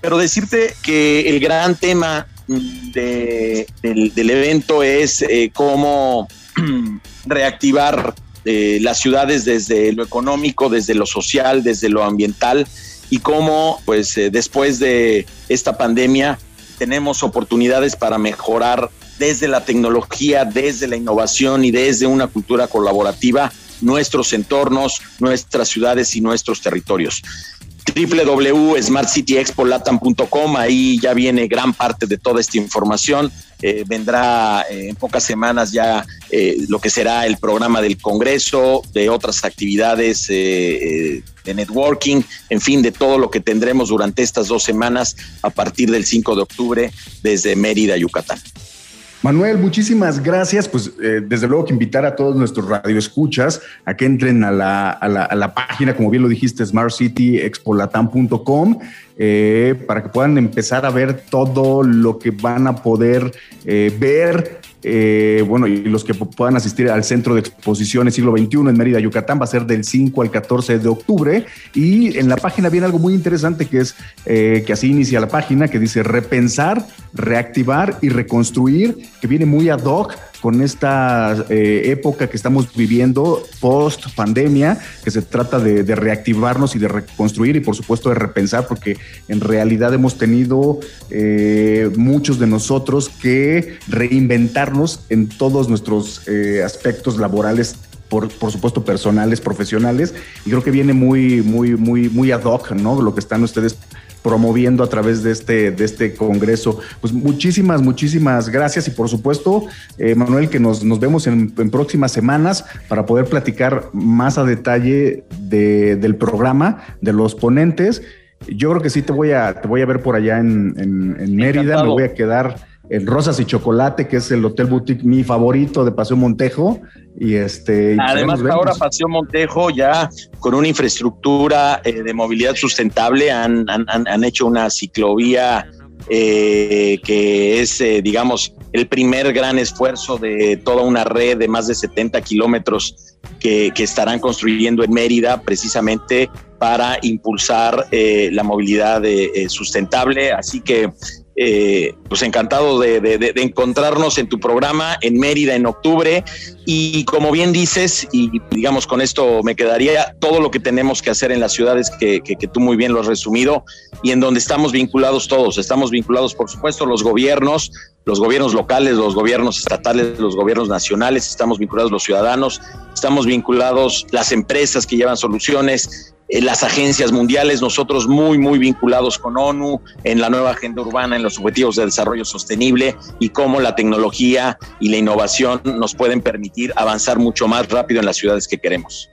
Pero decirte que el gran tema del, evento es eh, cómo reactivar eh, las ciudades desde lo económico, desde lo social, desde lo ambiental y cómo pues eh, después de esta pandemia tenemos oportunidades para mejorar desde la tecnología, desde la innovación y desde una cultura colaborativa nuestros entornos, nuestras ciudades y nuestros territorios www.smartcityexpolatam.com, ahí ya viene gran parte de toda esta información. Eh, vendrá eh, en pocas semanas ya eh, lo que será el programa del Congreso, de otras actividades de networking, en fin, de todo lo que tendremos durante estas dos semanas a partir del 5 de octubre desde Mérida, Yucatán. Manuel, muchísimas gracias. Pues eh, desde luego que invitar a todos nuestros radioescuchas a que entren a la, a la, a la página, como bien lo dijiste, smartcityexpolatam.com, eh, para que puedan empezar a ver todo lo que van a poder eh, ver eh, bueno, y los que puedan asistir al Centro de Exposiciones Siglo XXI en Mérida, Yucatán, va a ser del 5 al 14 de octubre. Y en la página viene algo muy interesante que es eh, que así inicia la página, que dice repensar, reactivar y reconstruir, que viene muy ad hoc con esta eh, época que estamos viviendo post pandemia, que se trata de, reactivarnos y de reconstruir y por supuesto de repensar, porque en realidad hemos tenido eh, muchos de nosotros que reinventarnos en todos nuestros eh, aspectos laborales por, por, supuesto personales, profesionales, y creo que viene muy, muy, muy, muy ad hoc, ¿no? Lo que están ustedes promoviendo a través de este, de este congreso. Pues muchísimas, muchísimas gracias y por supuesto, eh, Manuel, que nos, nos vemos en, próximas semanas para poder platicar más a detalle de, del programa, de los ponentes. Yo creo que sí te voy a, te voy a ver por allá en, en Mérida, me voy a quedar en Rosas y Chocolate, que es el hotel boutique mi favorito de Paseo Montejo. Y este. Pues, Además, ahora Paseo Montejo ya con una infraestructura eh, de movilidad sustentable han, han, hecho una ciclovía eh, que es, eh, digamos, el primer gran esfuerzo de toda una red de más de 70 kilómetros que, que, estarán construyendo en Mérida precisamente para impulsar la movilidad sustentable. Así que eh, pues encantado de, encontrarnos en tu programa en Mérida en octubre. Y como bien dices, y digamos con esto me quedaría todo lo que tenemos que hacer en las ciudades que, tú muy bien lo has resumido y en donde estamos vinculados todos. Estamos vinculados, por supuesto, los gobiernos, los gobiernos locales, los gobiernos estatales, los gobiernos nacionales, estamos vinculados los ciudadanos, estamos vinculados las empresas que llevan soluciones, las agencias mundiales, nosotros muy, muy vinculados con ONU en la nueva agenda urbana, en los objetivos de desarrollo sostenible y cómo la tecnología y la innovación nos pueden permitir avanzar mucho más rápido en las ciudades que queremos.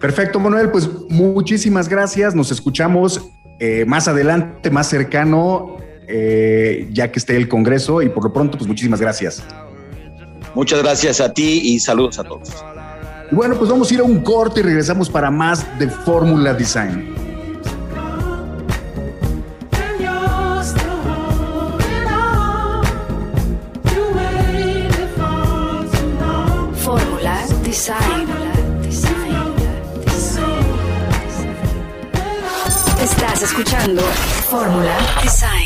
Perfecto, Manuel, pues muchísimas gracias. Nos escuchamos eh, más adelante, más cercano, eh, ya que esté el Congreso y por lo pronto, pues muchísimas gracias. Muchas gracias a ti y saludos a todos. Bueno, pues vamos a ir a un corte y regresamos para más de Fórmula Design. Fórmula Design. Estás escuchando Fórmula Design.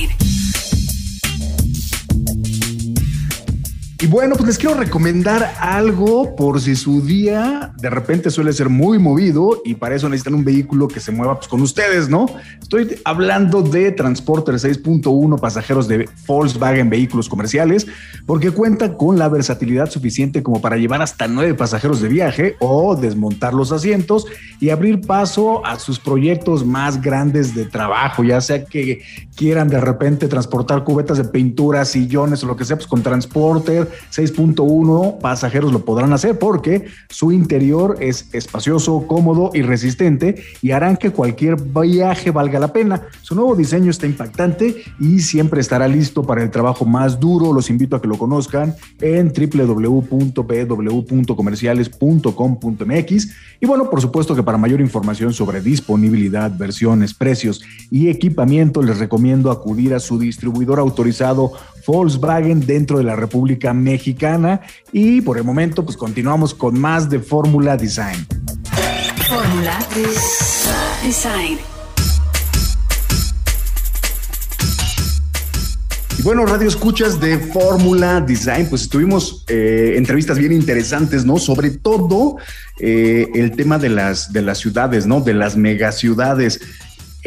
Y bueno, pues les quiero recomendar algo por si su día de repente suele ser muy movido y para eso necesitan un vehículo que se mueva pues, con ustedes, ¿no? Estoy hablando de Transporter 6.1 pasajeros de Volkswagen Vehículos Comerciales porque cuenta con la versatilidad suficiente como para llevar hasta nueve pasajeros de viaje o desmontar los asientos y abrir paso a sus proyectos más grandes de trabajo, ya sea que quieran de repente transportar cubetas de pintura, sillones o lo que sea, pues con Transporter 6.1 pasajeros lo podrán hacer porque su interior es espacioso, cómodo y resistente y harán que cualquier viaje valga la pena. Su nuevo diseño está impactante y siempre estará listo para el trabajo más duro. Los invito a que lo conozcan en www.bw.comerciales.com.mx y bueno, por supuesto que para mayor información sobre disponibilidad, versiones, precios y equipamiento les recomiendo acudir a su distribuidor autorizado Volkswagen dentro de la República Mexicana y por el momento pues continuamos con más de Fórmula Design. Fórmula Design. Y bueno, radio escuchas de Fórmula Design, pues estuvimos eh, entrevistas bien interesantes, ¿no? Sobre todo eh, el tema de las, de las ciudades, ¿no? De las megaciudades.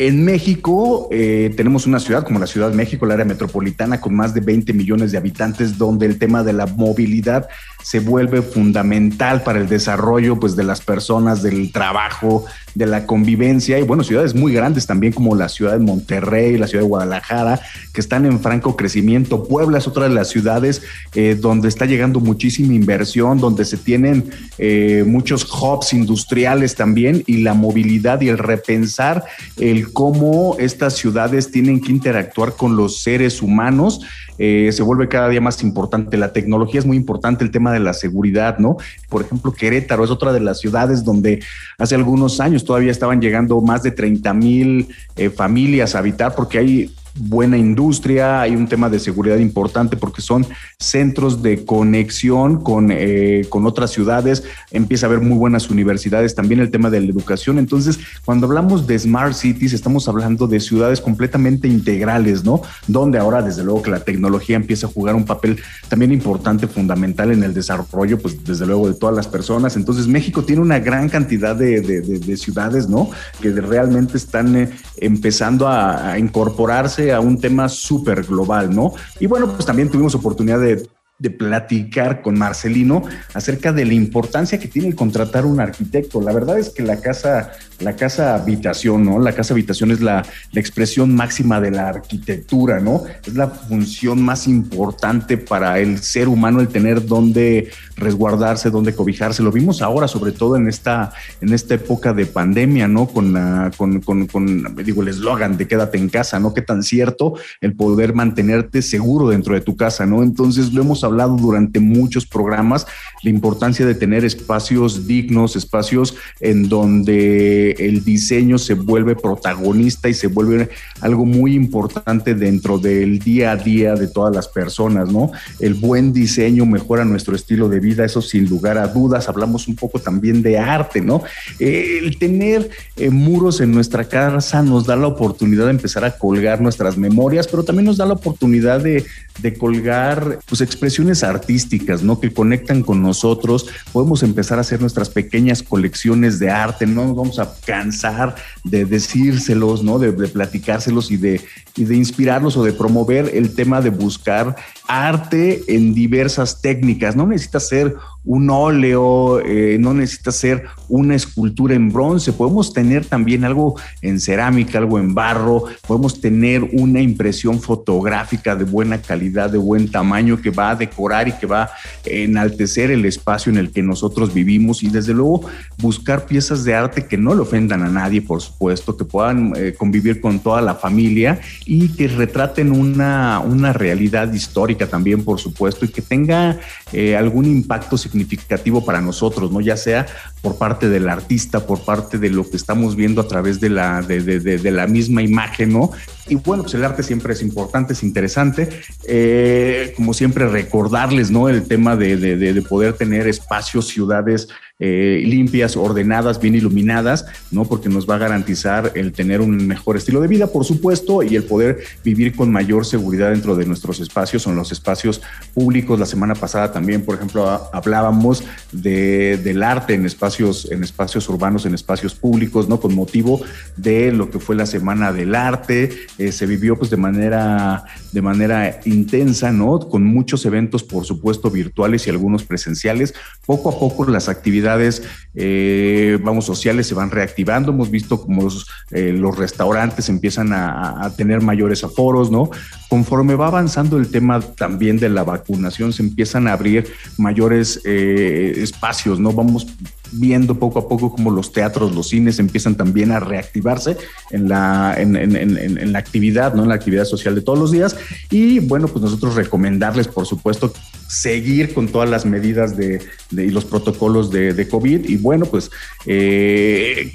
En México eh, tenemos una ciudad como la Ciudad de México, el área metropolitana, con más de 20 millones de habitantes, donde el tema de la movilidad se vuelve fundamental para el desarrollo pues, de las personas, del trabajo, de la convivencia y bueno, ciudades muy grandes también como la ciudad de Monterrey, la ciudad de Guadalajara, que están en franco crecimiento. Puebla es otra de las ciudades eh, donde está llegando muchísima inversión, donde se tienen eh, muchos hubs industriales también y la movilidad y el repensar el cómo estas ciudades tienen que interactuar con los seres humanos eh, se vuelve cada día más importante. La tecnología es muy importante, el tema de la seguridad, ¿no? Por ejemplo, Querétaro es otra de las ciudades donde hace algunos años todavía estaban llegando más de 30 mil eh, familias a habitar porque hay buena industria, hay un tema de seguridad importante porque son centros de conexión con, eh, con otras ciudades, empieza a haber muy buenas universidades, también el tema de la educación. Entonces, cuando hablamos de Smart Cities, estamos hablando de ciudades completamente integrales, ¿no? Donde ahora, desde luego, que la tecnología empieza a jugar un papel también importante, fundamental en el desarrollo, pues desde luego, de todas las personas. Entonces, México tiene una gran cantidad de, de, ciudades, ¿no? Que realmente están eh, empezando a incorporarse a un tema súper global, ¿no? Y bueno, pues también tuvimos oportunidad de de platicar con Marcelino acerca de la importancia que tiene contratar un arquitecto. La verdad es que la casa, la casa habitación, ¿no? La casa habitación es la, la, expresión máxima de la arquitectura, ¿no? Es la función más importante para el ser humano, el tener dónde resguardarse, dónde cobijarse. Lo vimos ahora, sobre todo en esta, en esta época de pandemia, ¿no? Con, la, con, con, con digo, el eslogan de quédate en casa, ¿no? Qué tan cierto el poder mantenerte seguro dentro de tu casa, ¿no? Entonces lo hemos hablado durante muchos programas, la importancia de tener espacios dignos, espacios en donde el diseño se vuelve protagonista y se vuelve algo muy importante dentro del día a día de todas las personas, ¿no? El buen diseño mejora nuestro estilo de vida, eso sin lugar a dudas. Hablamos un poco también de arte, ¿no? El tener eh, muros en nuestra casa nos da la oportunidad de empezar a colgar nuestras memorias, pero también nos da la oportunidad de, de colgar pues, expresiones artísticas, ¿no? Que conectan con nosotros. Podemos empezar a hacer nuestras pequeñas colecciones de arte, no nos vamos a cansar de decírselos, ¿no? De, platicárselos y de, y de inspirarlos o de promover el tema de buscar arte en diversas técnicas. No necesita ser un óleo, eh, no necesita ser una escultura en bronce, podemos tener también algo en cerámica, algo en barro, podemos tener una impresión fotográfica de buena calidad, de buen tamaño, que va a decorar y que va a enaltecer el espacio en el que nosotros vivimos. Y desde luego buscar piezas de arte que no le ofendan a nadie, por supuesto, que puedan eh, convivir con toda la familia y que retraten una, una realidad histórica también, por supuesto, y que tenga eh, algún impacto significativo para nosotros, ¿no? Ya sea por parte del artista, por parte de lo que estamos viendo a través de la, de, de, de, la misma imagen, ¿no? Y bueno, pues el arte siempre es importante, es interesante. Eh, como siempre, recordarles, ¿no? El tema de, de poder tener espacios, ciudades eh, limpias, ordenadas, bien iluminadas, ¿no? Porque nos va a garantizar el tener un mejor estilo de vida, por supuesto, y el poder vivir con mayor seguridad dentro de nuestros espacios en los espacios públicos. La semana pasada también, por ejemplo, hablábamos de, del arte en espacios, en espacios urbanos, en espacios públicos, ¿no? Con motivo de lo que fue la Semana del Arte. Eh, se vivió pues de manera, de manera intensa, ¿no? Con muchos eventos, por supuesto, virtuales y algunos presenciales. Poco a poco las actividades eh, vamos, sociales se van reactivando. Hemos visto como los, eh, restaurantes empiezan a, tener mayores aforos, ¿no? Conforme va avanzando el tema también de la vacunación, se empiezan a abrir mayores eh, espacios, ¿no? Vamos viendo poco a poco como los teatros, los cines empiezan también a reactivarse en la, en, la actividad, ¿no? En la actividad social de todos los días. Y bueno, pues nosotros recomendarles, por supuesto, seguir con todas las medidas de y los protocolos de, de, COVID. Y bueno, pues eh,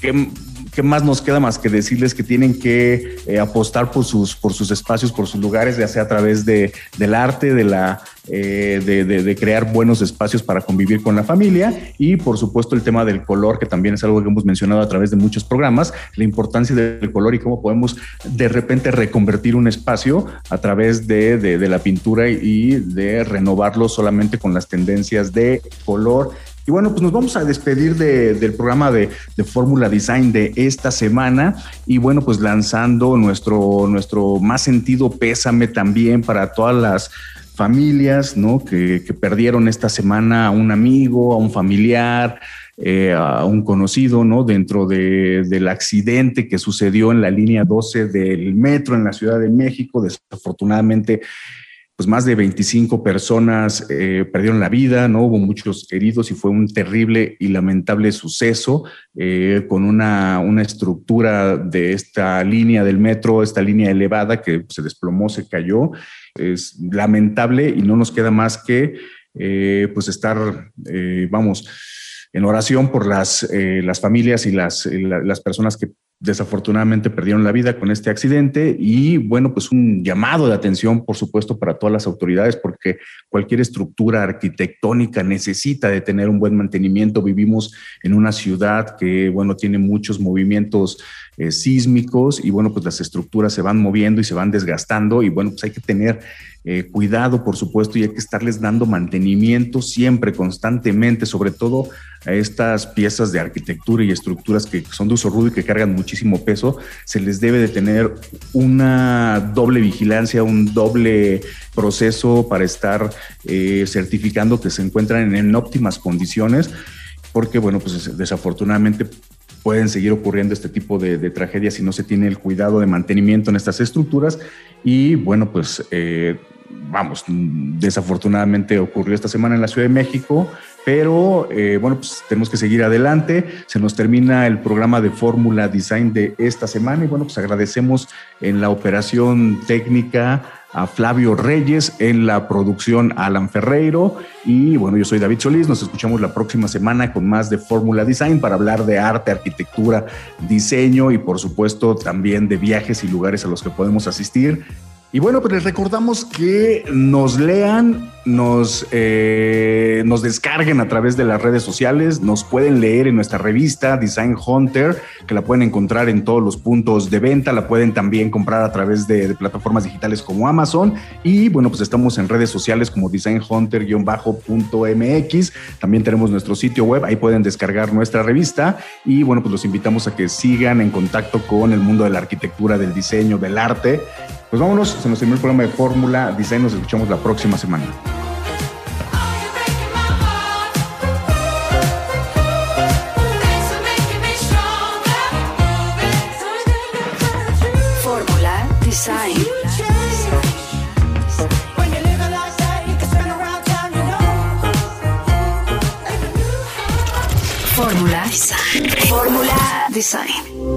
¿qué más nos queda más que decirles que tienen que eh, apostar por sus, por sus espacios, por sus lugares, ya sea a través de, del arte, de, la, eh, de, crear buenos espacios para convivir con la familia y por supuesto el tema del color, que también es algo que hemos mencionado a través de muchos programas, la importancia del color y cómo podemos de repente reconvertir un espacio a través de la pintura y de renovarlo solamente con las tendencias de color y bueno, pues nos vamos a despedir del programa de, Fórmula Design de esta semana y bueno, pues lanzando nuestro, nuestro más sentido pésame también para todas las familias, ¿no? Que, perdieron esta semana a un amigo, a un familiar, eh, a un conocido, ¿no? Dentro del accidente que sucedió en la línea 12 del metro en la Ciudad de México. Desafortunadamente, pues más de 25 personas eh, perdieron la vida, ¿no? Hubo muchos heridos y fue un terrible y lamentable suceso eh, con una, una, estructura de esta línea del metro, esta línea elevada que se desplomó, se cayó. Es lamentable y no nos queda más que eh, pues estar, vamos, en oración por las, las familias y las, las personas que desafortunadamente perdieron la vida con este accidente y bueno, pues un llamado de atención, por supuesto, para todas las autoridades, porque cualquier estructura arquitectónica necesita de tener un buen mantenimiento. Vivimos en una ciudad que, bueno, tiene muchos movimientos eh, sísmicos y bueno, pues las estructuras se van moviendo y se van desgastando y bueno, pues hay que tener eh, cuidado, por supuesto, y hay que estarles dando mantenimiento siempre, constantemente, sobre todo a estas piezas de arquitectura y estructuras que son de uso rudo y que cargan muchísimo peso, se les debe de tener una doble vigilancia, un doble proceso para estar eh, certificando que se encuentran en, óptimas condiciones, porque, bueno, pues desafortunadamente pueden seguir ocurriendo este tipo de, de, tragedias si no se tiene el cuidado de mantenimiento en estas estructuras. Y bueno, pues eh, vamos, desafortunadamente ocurrió esta semana en la Ciudad de México, pero eh, bueno, pues tenemos que seguir adelante. Se nos termina el programa de Fórmula Design de esta semana y bueno, pues agradecemos en la operación técnica a Flavio Reyes en la producción Alan Ferreiro. Y bueno, yo soy David Solís. Nos escuchamos la próxima semana con más de Fórmula Design para hablar de arte, arquitectura, diseño y por supuesto también de viajes y lugares a los que podemos asistir. Y bueno, pues les recordamos que nos lean, nos, eh, nos descarguen a través de las redes sociales, nos pueden leer en nuestra revista Design Hunter, que la pueden encontrar en todos los puntos de venta, la pueden también comprar a través de, plataformas digitales como Amazon. Y bueno, pues estamos en redes sociales como Design Hunter-mx. También tenemos nuestro sitio web, ahí pueden descargar nuestra revista. Y bueno, pues los invitamos a que sigan en contacto con el mundo de la arquitectura, del diseño, del arte pues vámonos, se nos terminó el programa de Fórmula Design, nos escuchamos la próxima semana. Fórmula Design. Fórmula Design. Fórmula Design.